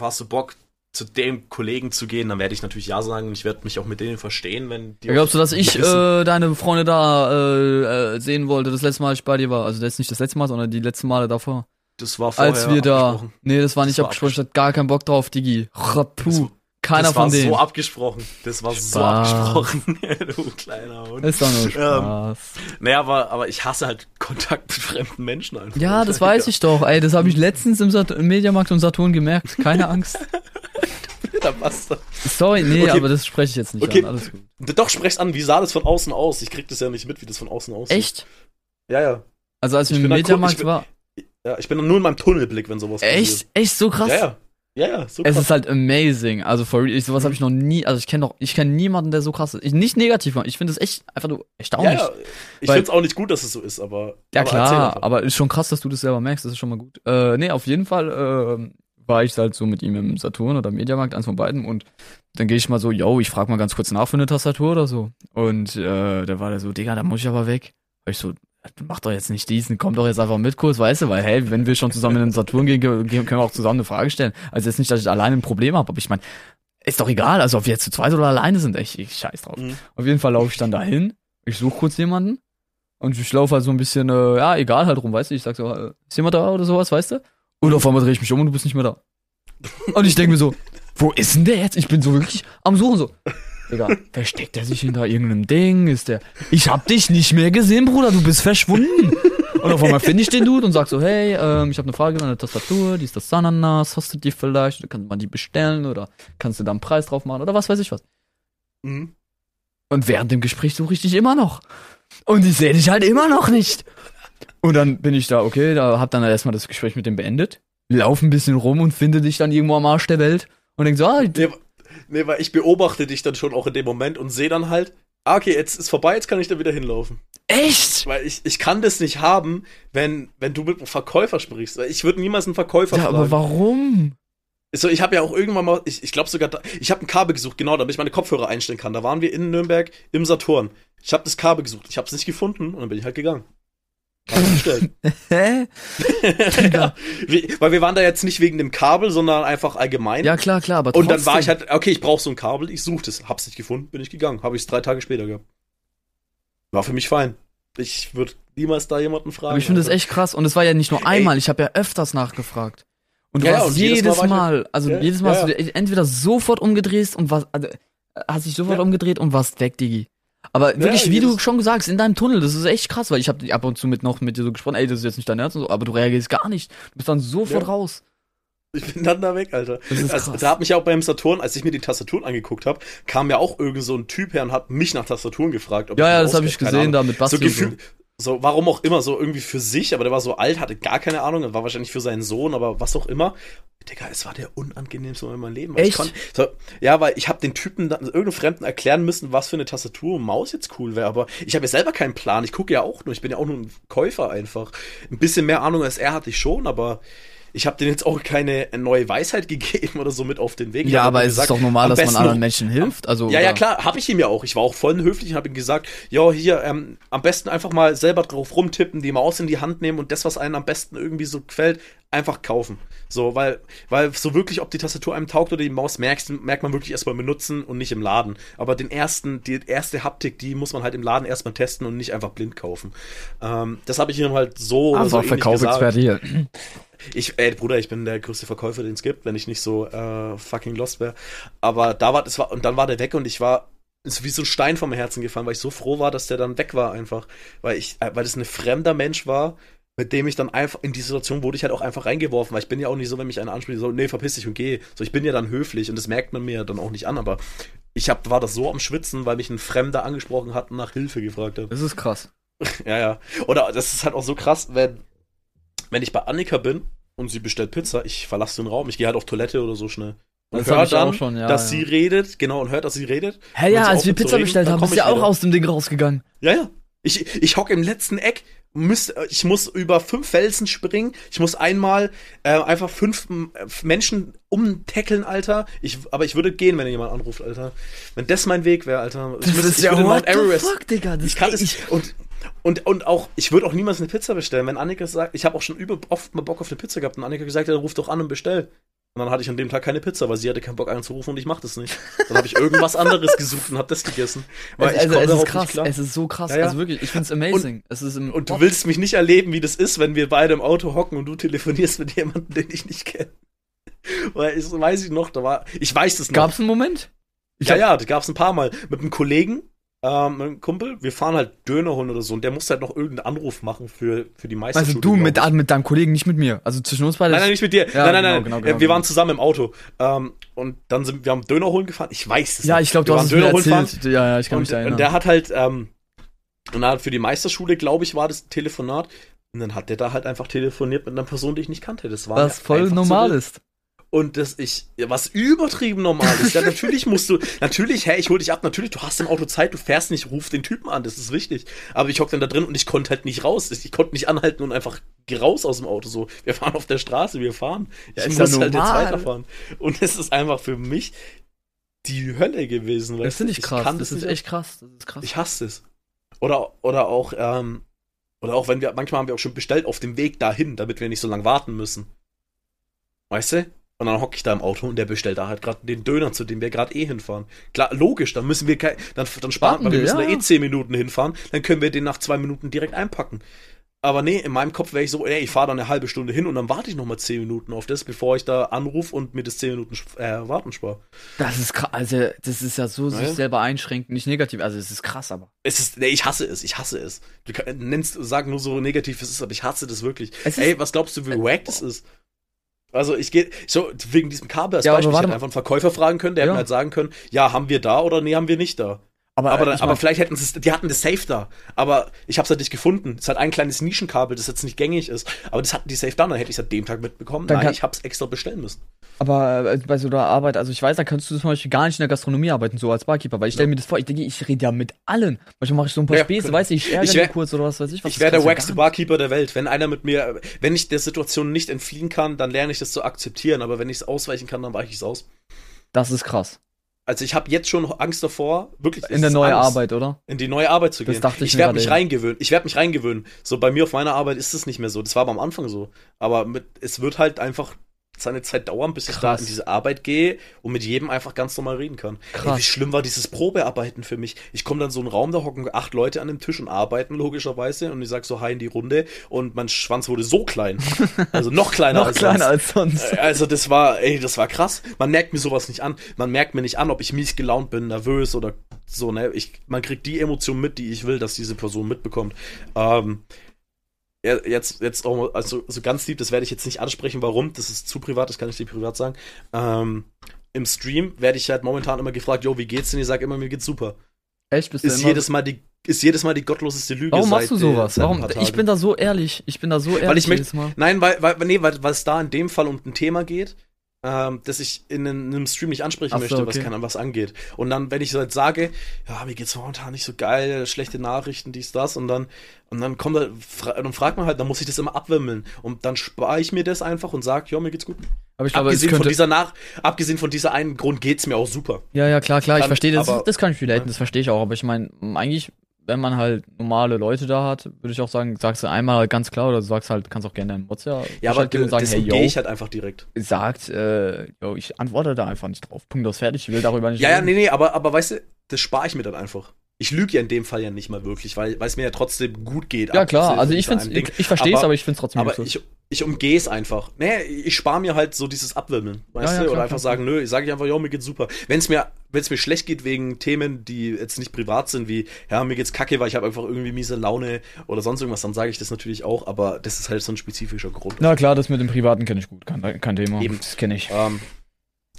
hast du Bock, zu dem Kollegen zu gehen, dann werde ich natürlich ja sagen und ich werde mich auch mit denen verstehen, wenn die. glaubst du, dass ich äh, deine Freunde da äh, äh, sehen wollte, das letzte Mal, als ich bei dir war? Also das ist nicht das letzte Mal, sondern die letzten Male davor. das war vorher als wir da. Nee, das war nicht Das war abgesprochen. Ich hatte gar keinen Bock drauf, Digi. Das- Rapu. keiner das war von denen. so abgesprochen. Das war so Spaß. abgesprochen. du kleiner Hund. ist doch nur Ähm, Spaß. Naja, aber, aber ich hasse halt Kontakt mit fremden Menschen einfach. ja, das weiß ich doch. Ey, das habe ich letztens im, Sat im Mediamarkt und Saturn gemerkt. Keine Angst. Passt das. Sorry, nee, Okay. aber das spreche ich jetzt nicht Okay. an. Alles gut. Doch, sprech's an. Wie sah das von außen aus? Ich krieg das ja nicht mit, wie das von außen aussieht. Echt? Ja, ja. Also als wir Ich im Mediamarkt ich war. Ja, ich bin nur in meinem Tunnelblick, wenn sowas Echt? Echt so krass? passiert. Ja, ja. Ja, ja, so Es krass. ist halt amazing. Also for real, ich, sowas habe ich noch nie, also ich kenne doch, ich kenne niemanden, der so krass ist. Ich, nicht negativ, Mann. ich finde es echt einfach nur ja, erstaunlich. ja. Ich Weil- find's auch nicht gut, dass es so ist, aber. Ja, aber klar, aber ist schon krass, dass du das selber merkst, das ist schon mal gut. Äh, nee, auf jeden Fall äh, war ich halt so mit ihm im Saturn oder Mediamarkt, eins von beiden, und dann gehe ich mal so, yo, ich frage mal ganz kurz nach für eine Tastatur oder so. Und äh, da war der so, Digga, da muss ich aber weg. Und ich so, mach doch jetzt nicht diesen, komm doch jetzt einfach mit kurz, weißt du, weil, hey, wenn wir schon zusammen in den Saturn gehen, ge- ge- können wir auch zusammen eine Frage stellen. Also jetzt nicht, dass ich alleine ein Problem habe, aber ich meine, ist doch egal, also ob wir jetzt zu zweit oder alleine sind, ich, ich scheiß drauf. Mhm. Auf jeden Fall laufe ich dann dahin, ich suche kurz jemanden und ich laufe halt so ein bisschen, äh, ja, egal halt rum, weißt du, ich sag so, äh, ist jemand da oder sowas, weißt du? Und auf einmal drehe ich mich um und du bist nicht mehr da. Und ich denke mir so, wo ist denn der jetzt? Ich bin so wirklich am Suchen so. Digga, versteckt der sich hinter irgendeinem Ding? Ist der. Ich hab dich nicht mehr gesehen, Bruder, du bist verschwunden. Und auf einmal finde ich den Dude und sag so, hey, ähm, ich habe eine Frage an der Tastatur, die ist das Ananas, hast du die vielleicht? Oder kann man die bestellen oder kannst du da einen Preis drauf machen oder was weiß ich was. Mhm. Und während dem Gespräch suche ich dich immer noch. Und ich sehe dich halt immer noch nicht. Und dann bin ich da, okay, da hab dann erstmal das Gespräch mit dem beendet. Lauf ein bisschen rum und finde dich dann irgendwo am Arsch der Welt. Und denk so, ah, Nee, nee, weil ich beobachte dich dann schon auch in dem Moment und sehe dann halt, ah, okay, jetzt ist vorbei, jetzt kann ich da wieder hinlaufen. echt? Weil ich, ich kann das nicht haben, wenn, wenn du mit einem Verkäufer sprichst. Ich würde niemals einen Verkäufer Ja, fragen. aber warum? So, ich habe ja auch irgendwann mal, ich, ich glaube sogar, da, ich habe ein Kabel gesucht, genau, damit ich meine Kopfhörer einstellen kann. Da waren wir in Nürnberg im Saturn. Ich habe das Kabel gesucht, ich habe es nicht gefunden und dann bin ich halt gegangen. Hä? ja, weil wir waren da jetzt nicht wegen dem Kabel, sondern einfach allgemein. Ja, klar, klar, aber und dann war trotzdem. ich halt, okay, ich brauche so ein Kabel, ich suchte es, hab's nicht gefunden, bin ich gegangen, habe ich es drei Tage später gehabt. War für mich fein. Ich würde niemals da jemanden fragen. Aber ich finde das echt krass. Und es war ja nicht nur einmal, ich habe ja öfters nachgefragt. Und du Ja, warst und jedes jedes, Mal Mal, also Ja, jedes Mal ja, hast du dir entweder sofort umgedreht und warst, also, äh, hast dich sofort umgedreht und warst weg, Digi. Aber wirklich, wie du schon gesagt hast, in deinem Tunnel, das ist echt krass, weil ich habe ab und zu mit noch mit dir so gesprochen, ey, das ist jetzt nicht dein Ernst und so, aber du reagierst gar nicht. Du bist dann sofort Ja. raus. Ich bin dann da weg, Alter. Also, da hat mich auch beim Saturn, als ich mir die Tastaturen angeguckt habe, kam ja auch irgend so ein Typ her und hat mich nach Tastaturen gefragt. ob Ja, ich ja, das habe ich gesehen da mit Basti So und so. So, warum auch immer, so irgendwie für sich, aber der war so alt, hatte gar keine Ahnung, war wahrscheinlich für seinen Sohn, aber was auch immer. Digga, es war der unangenehmste Moment in meinem Leben. Ich Echt? konnt, so, ja, weil ich habe den Typen, dann, irgendeinem Fremden erklären müssen, was für eine Tastatur und Maus jetzt cool wäre, aber ich habe ja selber keinen Plan. Ich gucke ja auch nur, ich bin ja auch nur ein Käufer einfach. Ein bisschen mehr Ahnung als er hatte ich schon, aber ich habe denen jetzt auch keine neue Weisheit gegeben oder so mit auf den Weg. Ich Ja, aber es ist gesagt, doch normal, dass man anderen Menschen hilft. Also, ja, ja, klar, habe ich ihm ja auch. Ich war auch voll höflich und habe ihm gesagt, ja, hier, ähm, am besten einfach mal selber drauf rumtippen, die Maus in die Hand nehmen und das, was einem am besten irgendwie so gefällt, einfach kaufen. So, weil, weil so wirklich, ob die Tastatur einem taugt oder die Maus, merkst, merkt man wirklich erstmal benutzen und nicht im Laden. Aber den ersten, die erste Haptik, die muss man halt im Laden erstmal testen und nicht einfach blind kaufen. Ähm, das habe ich ihm halt so so Also gesagt. Verkaufsexperte hier. Ich, ey, Bruder, ich bin der größte Verkäufer, den es gibt, wenn ich nicht so äh, fucking lost wäre. Aber da war, das war, und dann war der weg und ich war ist wie so ein Stein vom Herzen gefallen, weil ich so froh war, dass der dann weg war einfach. Weil ich, äh, weil das ein fremder Mensch war, mit dem ich dann einfach, in die Situation wurde ich halt auch einfach reingeworfen, weil ich bin ja auch nicht so, wenn mich einer anspricht, so, nee, verpiss dich und geh. So, ich bin ja dann höflich und das merkt man mir dann auch nicht an, aber ich hab, war das so am Schwitzen, weil mich ein Fremder angesprochen hat und nach Hilfe gefragt hat. Das ist krass. Ja, ja. Oder das ist halt auch so krass, wenn, wenn ich bei Annika bin und sie bestellt Pizza, ich verlasse den Raum, ich gehe halt auf Toilette oder so schnell. Und Das hab hör ich auch dann, schon, ja, dass ja. sie redet, genau, und hört, dass sie redet. Hä, ja, als wir Pizza reden, bestellt haben, bist du ich ja auch wieder. aus dem Ding rausgegangen. Ja, ja. Ich, ich hocke im letzten Eck, müsst, ich muss über fünf Felsen springen, ich muss einmal äh, einfach fünf Menschen umtackeln, Alter. Ich, aber ich würde gehen, wenn jemand anruft, Alter. Wenn das mein Weg wäre, Alter. Ich müsste- ich würde Mount Everest- fuck, Digga. Das ich kann ey, es und und und auch ich würde auch niemals eine Pizza bestellen, wenn Annika sagt, ich habe auch schon über oft mal Bock auf eine Pizza gehabt und Annika gesagt, ja, ruf doch an und bestell. Und dann hatte ich an dem Tag keine Pizza, weil sie hatte keinen Bock anzurufen und ich mach das nicht. Dann habe ich irgendwas anderes gesucht und habe das gegessen. Weil also, ich komme es ist krass, es ist so krass. Ja, ja. Also wirklich, ich find's amazing. es ist im Und du willst mich nicht erleben, wie das ist, wenn wir beide im Auto hocken und du telefonierst mit jemandem, den ich nicht kenne. Weil ich weiß ich noch, da war, ich weiß es noch. Gab's einen Moment? Ich ja, hab, ja, das gab's ein paar Mal. Mit einem Kollegen, ähm, einem Kumpel, wir fahren halt Döner holen oder so und der musste halt noch irgendeinen Anruf machen für, für die Meisterschule. Also du mit, mit deinem Kollegen, nicht mit mir. Also zwischen uns beiden. Nein, nein, nicht mit dir. Ja, nein, nein, nein. Genau, genau, genau, wir waren zusammen im Auto. Ähm, und dann sind wir haben Döner holen gefahren. Ich weiß es Ja, ich glaube, du hast Döner holen erzählt. Fahren. Ja, ja, ich kann und, mich erinnern. Und der hat halt, ähm, und dann für die Meisterschule, glaube ich, war das ein Telefonat. Und dann hat der da halt einfach telefoniert mit einer Person, die ich nicht kannte. Das war was voll normal so ist. Und das ich, was übertrieben normal ist. Ja, natürlich musst du, natürlich, hey, ich hol dich ab, natürlich, du hast im Auto Zeit, du fährst nicht, ruf den Typen an, das ist wichtig. Aber ich hock dann da drin und ich konnte halt nicht raus. Ich konnte nicht anhalten und einfach raus aus dem Auto. So, wir fahren auf der Straße, wir fahren. Ja, ich muss halt jetzt weiterfahren. Und es ist einfach für mich die Hölle gewesen. Das finde ich krass. Ich das, das ist echt krass. Das ist krass. Ich hasse es. Oder, oder auch, ähm, oder auch wenn wir, manchmal haben wir auch schon bestellt auf dem Weg dahin, damit wir nicht so lange warten müssen. Weißt du? Und dann hocke ich da im Auto und der bestellt da halt gerade den Döner, zu dem wir gerade eh hinfahren. Klar, logisch, dann müssen wir kein, dann, dann sparen wir, wir müssen ja. da eh 10 Minuten hinfahren, dann können wir den nach zwei Minuten direkt einpacken. Aber nee, in meinem Kopf wäre ich so, ey, ich fahre da eine halbe Stunde hin und dann warte ich noch mal 10 Minuten auf das, bevor ich da anrufe und mir das 10 Minuten äh, warten spare. Das ist krass, also das ist ja so sich selber einschränken, nicht negativ, also es ist krass, aber. Es ist, nee, ich hasse es, ich hasse es. Du nennst, sag nur so negativ es ist, aber ich hasse das wirklich. ey, was glaubst du, wie wack das ist? Also ich gehe, so wegen diesem Kabel als ja, Beispiel, ich hätte einfach einen Verkäufer fragen können, der ja. hätte halt sagen können, ja, haben wir da oder nee, haben wir nicht da. Aber, aber, dann, aber vielleicht hätten sie es, die hatten das Safe da. Aber ich habe es halt nicht gefunden. Es hat ein kleines Nischenkabel, das jetzt nicht gängig ist. Aber das hatten die Safe da, dann hätte ich es an dem Tag mitbekommen. Dann Nein, ich habe es extra bestellen müssen. Aber äh, bei so einer Arbeit, also ich weiß, da kannst du zum Beispiel gar nicht in der Gastronomie arbeiten, so als Barkeeper, weil ich stelle ja. mir das vor, ich denke, ich rede ja mit allen. Manchmal mache ich so ein paar ja, Späße, weiß ich, ich ärgere ich wär, kurz oder was weiß ich was. Ich wäre der wackste Barkeeper der Welt. Wenn einer mit mir, wenn ich der Situation nicht entfliehen kann, dann lerne ich das zu akzeptieren. Aber wenn ich es ausweichen kann, dann weiche ich es aus. Das ist krass. Also ich habe jetzt schon Angst davor, wirklich. In der neue Angst, Arbeit, oder? In die neue Arbeit zu gehen. Das dachte ich ich werde mich reingewöhnen. Ich werde mich reingewöhnen. So bei mir auf meiner Arbeit ist es nicht mehr so. Das war aber am Anfang so. Aber mit, es wird halt einfach seine Zeit dauern, bis Krass. ich da in diese Arbeit gehe und mit jedem einfach ganz normal reden kann. Krass. Ey, wie schlimm war dieses Probearbeiten für mich. Ich komme dann so in einen Raum, da hocken acht Leute an dem Tisch und arbeiten logischerweise und ich sag so hi in die Runde und mein Schwanz wurde so klein. Also noch kleiner noch als kleiner sonst. als sonst. Also das war, ey, das war krass. Man merkt mir sowas nicht an. Man merkt mir nicht an, ob ich mies gelaunt bin, nervös oder so, ne? Ich, man kriegt die Emotion mit, die ich will, dass diese Person mitbekommt. Ähm, jetzt, jetzt auch, also so ganz lieb, das werde ich jetzt nicht ansprechen, warum, das ist zu privat, das kann ich dir privat sagen. Ähm, Im Stream werde ich halt momentan immer gefragt, yo, wie geht's denn? Ich sage immer, mir geht's super. Echt? Bist du ist jedes Mal die ist jedes Mal die gottloseste Lüge. Warum machst du sowas? Warum? Ich bin da so ehrlich. Ich bin da so ehrlich weil ich möchte, Nein, weil, weil, nee, weil, weil es da in dem Fall um ein Thema geht, ähm, das ich in einem Stream nicht ansprechen so, möchte, okay. was keiner was angeht. Und dann, wenn ich halt sage, ja, mir geht's momentan nicht so geil, schlechte Nachrichten, dies, das, und dann, und dann kommt halt, dann fragt man halt, dann muss ich das immer abwimmeln. Und dann spare ich mir das einfach und sage, ja, mir geht's gut. Aber ich glaube, abgesehen von dieser nach, abgesehen von dieser einen Grund geht's mir auch super. Ja, ja, klar, klar, ich verstehe das, das kann ich relaten, das verstehe ich auch, aber ich meine, eigentlich wenn man halt normale Leute da hat, würde ich auch sagen, sagst du einmal ganz klar oder du sagst halt, kannst auch gerne deinen Mods ja, aber geben und sagen, hey, yo, ich halt einfach direkt. Sagt, äh, yo, ich antworte da einfach nicht drauf. Punkt aus fertig, ich will darüber nicht Ja, reden. ja, nee, nee, aber, aber weißt du, das spare ich mir dann einfach. Ich lüge ja in dem Fall ja nicht mal wirklich, weil es mir ja trotzdem gut geht. Ja, klar, also ich, find's, ich, ich verstehe es, aber ich finde es trotzdem Aber ich, ich umgehe es einfach. Nee, ich spare mir halt so dieses Abwimmeln, weißt ja, ja, du? Klar, Oder einfach klar. sagen, nö, ich sage einfach, ja, mir geht's super. Wenn es mir, wenn's mir schlecht geht wegen Themen, die jetzt nicht privat sind, wie, ja, mir geht's kacke, weil ich habe einfach irgendwie miese Laune oder sonst irgendwas, dann sage ich das natürlich auch, aber das ist halt so ein spezifischer Grund. Na klar, das mit dem Privaten kenne ich gut, kein, kein Thema. Eben. Das kenne ich. Ähm,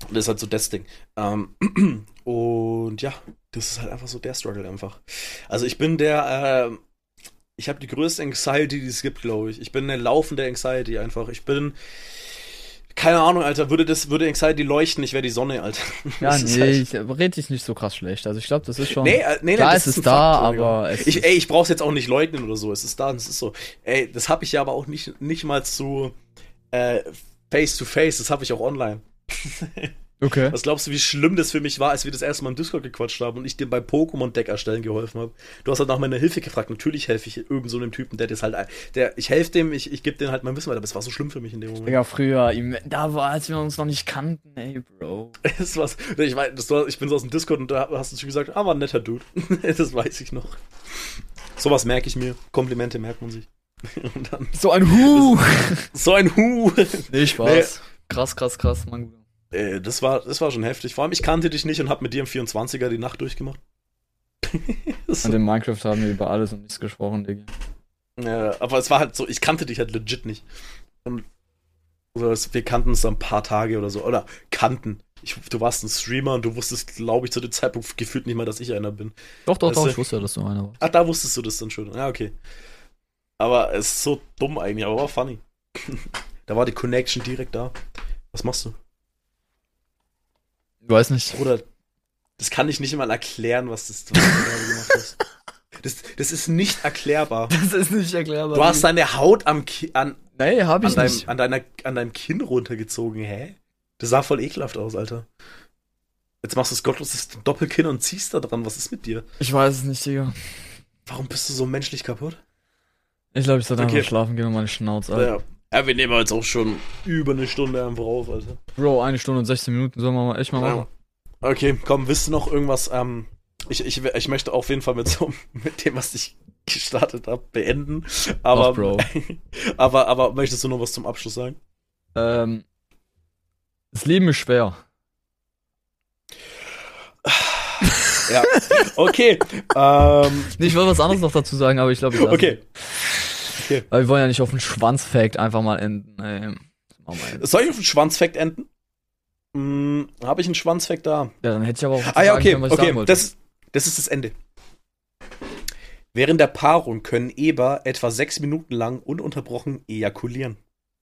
das ist halt so das Ding. Ähm, und ja, das ist halt einfach so der Struggle einfach. Also ich bin der, äh, ich habe die größte Anxiety, die es gibt, glaube ich. Ich bin eine laufende Anxiety einfach. Ich bin, keine Ahnung, Alter, würde das, würde Anxiety leuchten, ich wäre die Sonne, Alter. Ja, das nee, halt ich rede dich nicht so krass schlecht. Also ich glaube, das ist schon. Nee, äh, nee, klar, nee, es ist, da, Faktor, aber es ich, ey, ich brauch's jetzt auch nicht leugnen oder so. Es ist da, es ist so. Ey, das habe ich ja aber auch nicht, nicht mal zu äh, face to face. Das habe ich auch online. Okay. Was glaubst du, wie schlimm das für mich war, als wir das erste Mal im Discord gequatscht haben und ich dir beim Pokémon-Deck erstellen geholfen habe? Du hast halt nach meiner Hilfe gefragt. Natürlich helfe ich irgend so einem Typen, der das halt, der, ich helfe dem, ich, ich gebe dem halt mein Wissen weiter, aber es war so schlimm für mich in dem Moment. Ja, früher, da war, als wir uns noch nicht kannten, ey, Bro. es war, ich, mein, das war, ich bin so aus dem Discord und da hast du schon gesagt, ah, war ein netter Dude. das weiß ich noch. Sowas merke ich mir. Komplimente merkt man sich. so ein Hu! so ein Hu! Nee, Spaß. Nee. Krass, krass, krass, mein Guter. Äh, das, war, das war schon heftig. Vor allem, ich kannte dich nicht und hab mit dir im 24er die Nacht durchgemacht. Und in Minecraft haben wir über alles und nichts gesprochen, Digga. Ja, aber es war halt so, ich kannte dich halt legit nicht. Und also wir kannten uns ein paar Tage oder so. Oder kannten. Ich, du warst ein Streamer und du wusstest, glaube ich, zu dem Zeitpunkt gefühlt nicht mal, dass ich einer bin. Doch, doch, Weißt doch, ich wusste ja, dass du einer warst. Ach, da wusstest du das dann schon. Ja, okay. Aber es ist so dumm eigentlich, aber war funny. da war die Connection direkt da. Was machst du? Ich weiß nicht. Bruder, das kann ich nicht mal erklären, was, das, was du gerade gemacht hast. Das, das ist nicht erklärbar. Das ist nicht erklärbar. Du hast deine Haut am Ki an, Nee, hab an, ich deinem, nicht. an, deiner, an deinem Kinn runtergezogen. Hä? Das sah voll ekelhaft aus, Alter. Jetzt machst du das gottloses Doppelkinn und ziehst da dran. Was ist mit dir? Ich weiß es nicht, Digga. Warum bist du so menschlich kaputt? Ich glaube, ich sollte Okay. einfach schlafen gehen und meine Schnauze. Alter. Ja. Ja, wir nehmen jetzt auch schon über eine Stunde einfach auf, Alter. Bro, eine Stunde und 16 Minuten sollen wir mal echt mal machen. Ja. Okay, komm, wisst du noch irgendwas? Ähm, ich, ich, ich möchte auf jeden Fall mit so mit dem, was ich gestartet habe, beenden. Aber, Ach, Bro. aber, aber möchtest du noch was zum Abschluss sagen? Ähm, das Leben ist schwer. Ja. Okay. ähm, Nee, ich wollte was anderes noch dazu sagen, aber ich glaube, ich lasse okay. Es. Weil wir wollen ja nicht auf einen Schwanzfact einfach mal enden. Wir jetzt. Soll ich auf einen Schwanzfact enden? Hm, Habe ich einen Schwanzfact da? ja, dann hätte ich aber auch Ah ja, okay, können, okay. Das, das ist das Ende. Während der Paarung können Eber etwa sechs Minuten lang ununterbrochen ejakulieren.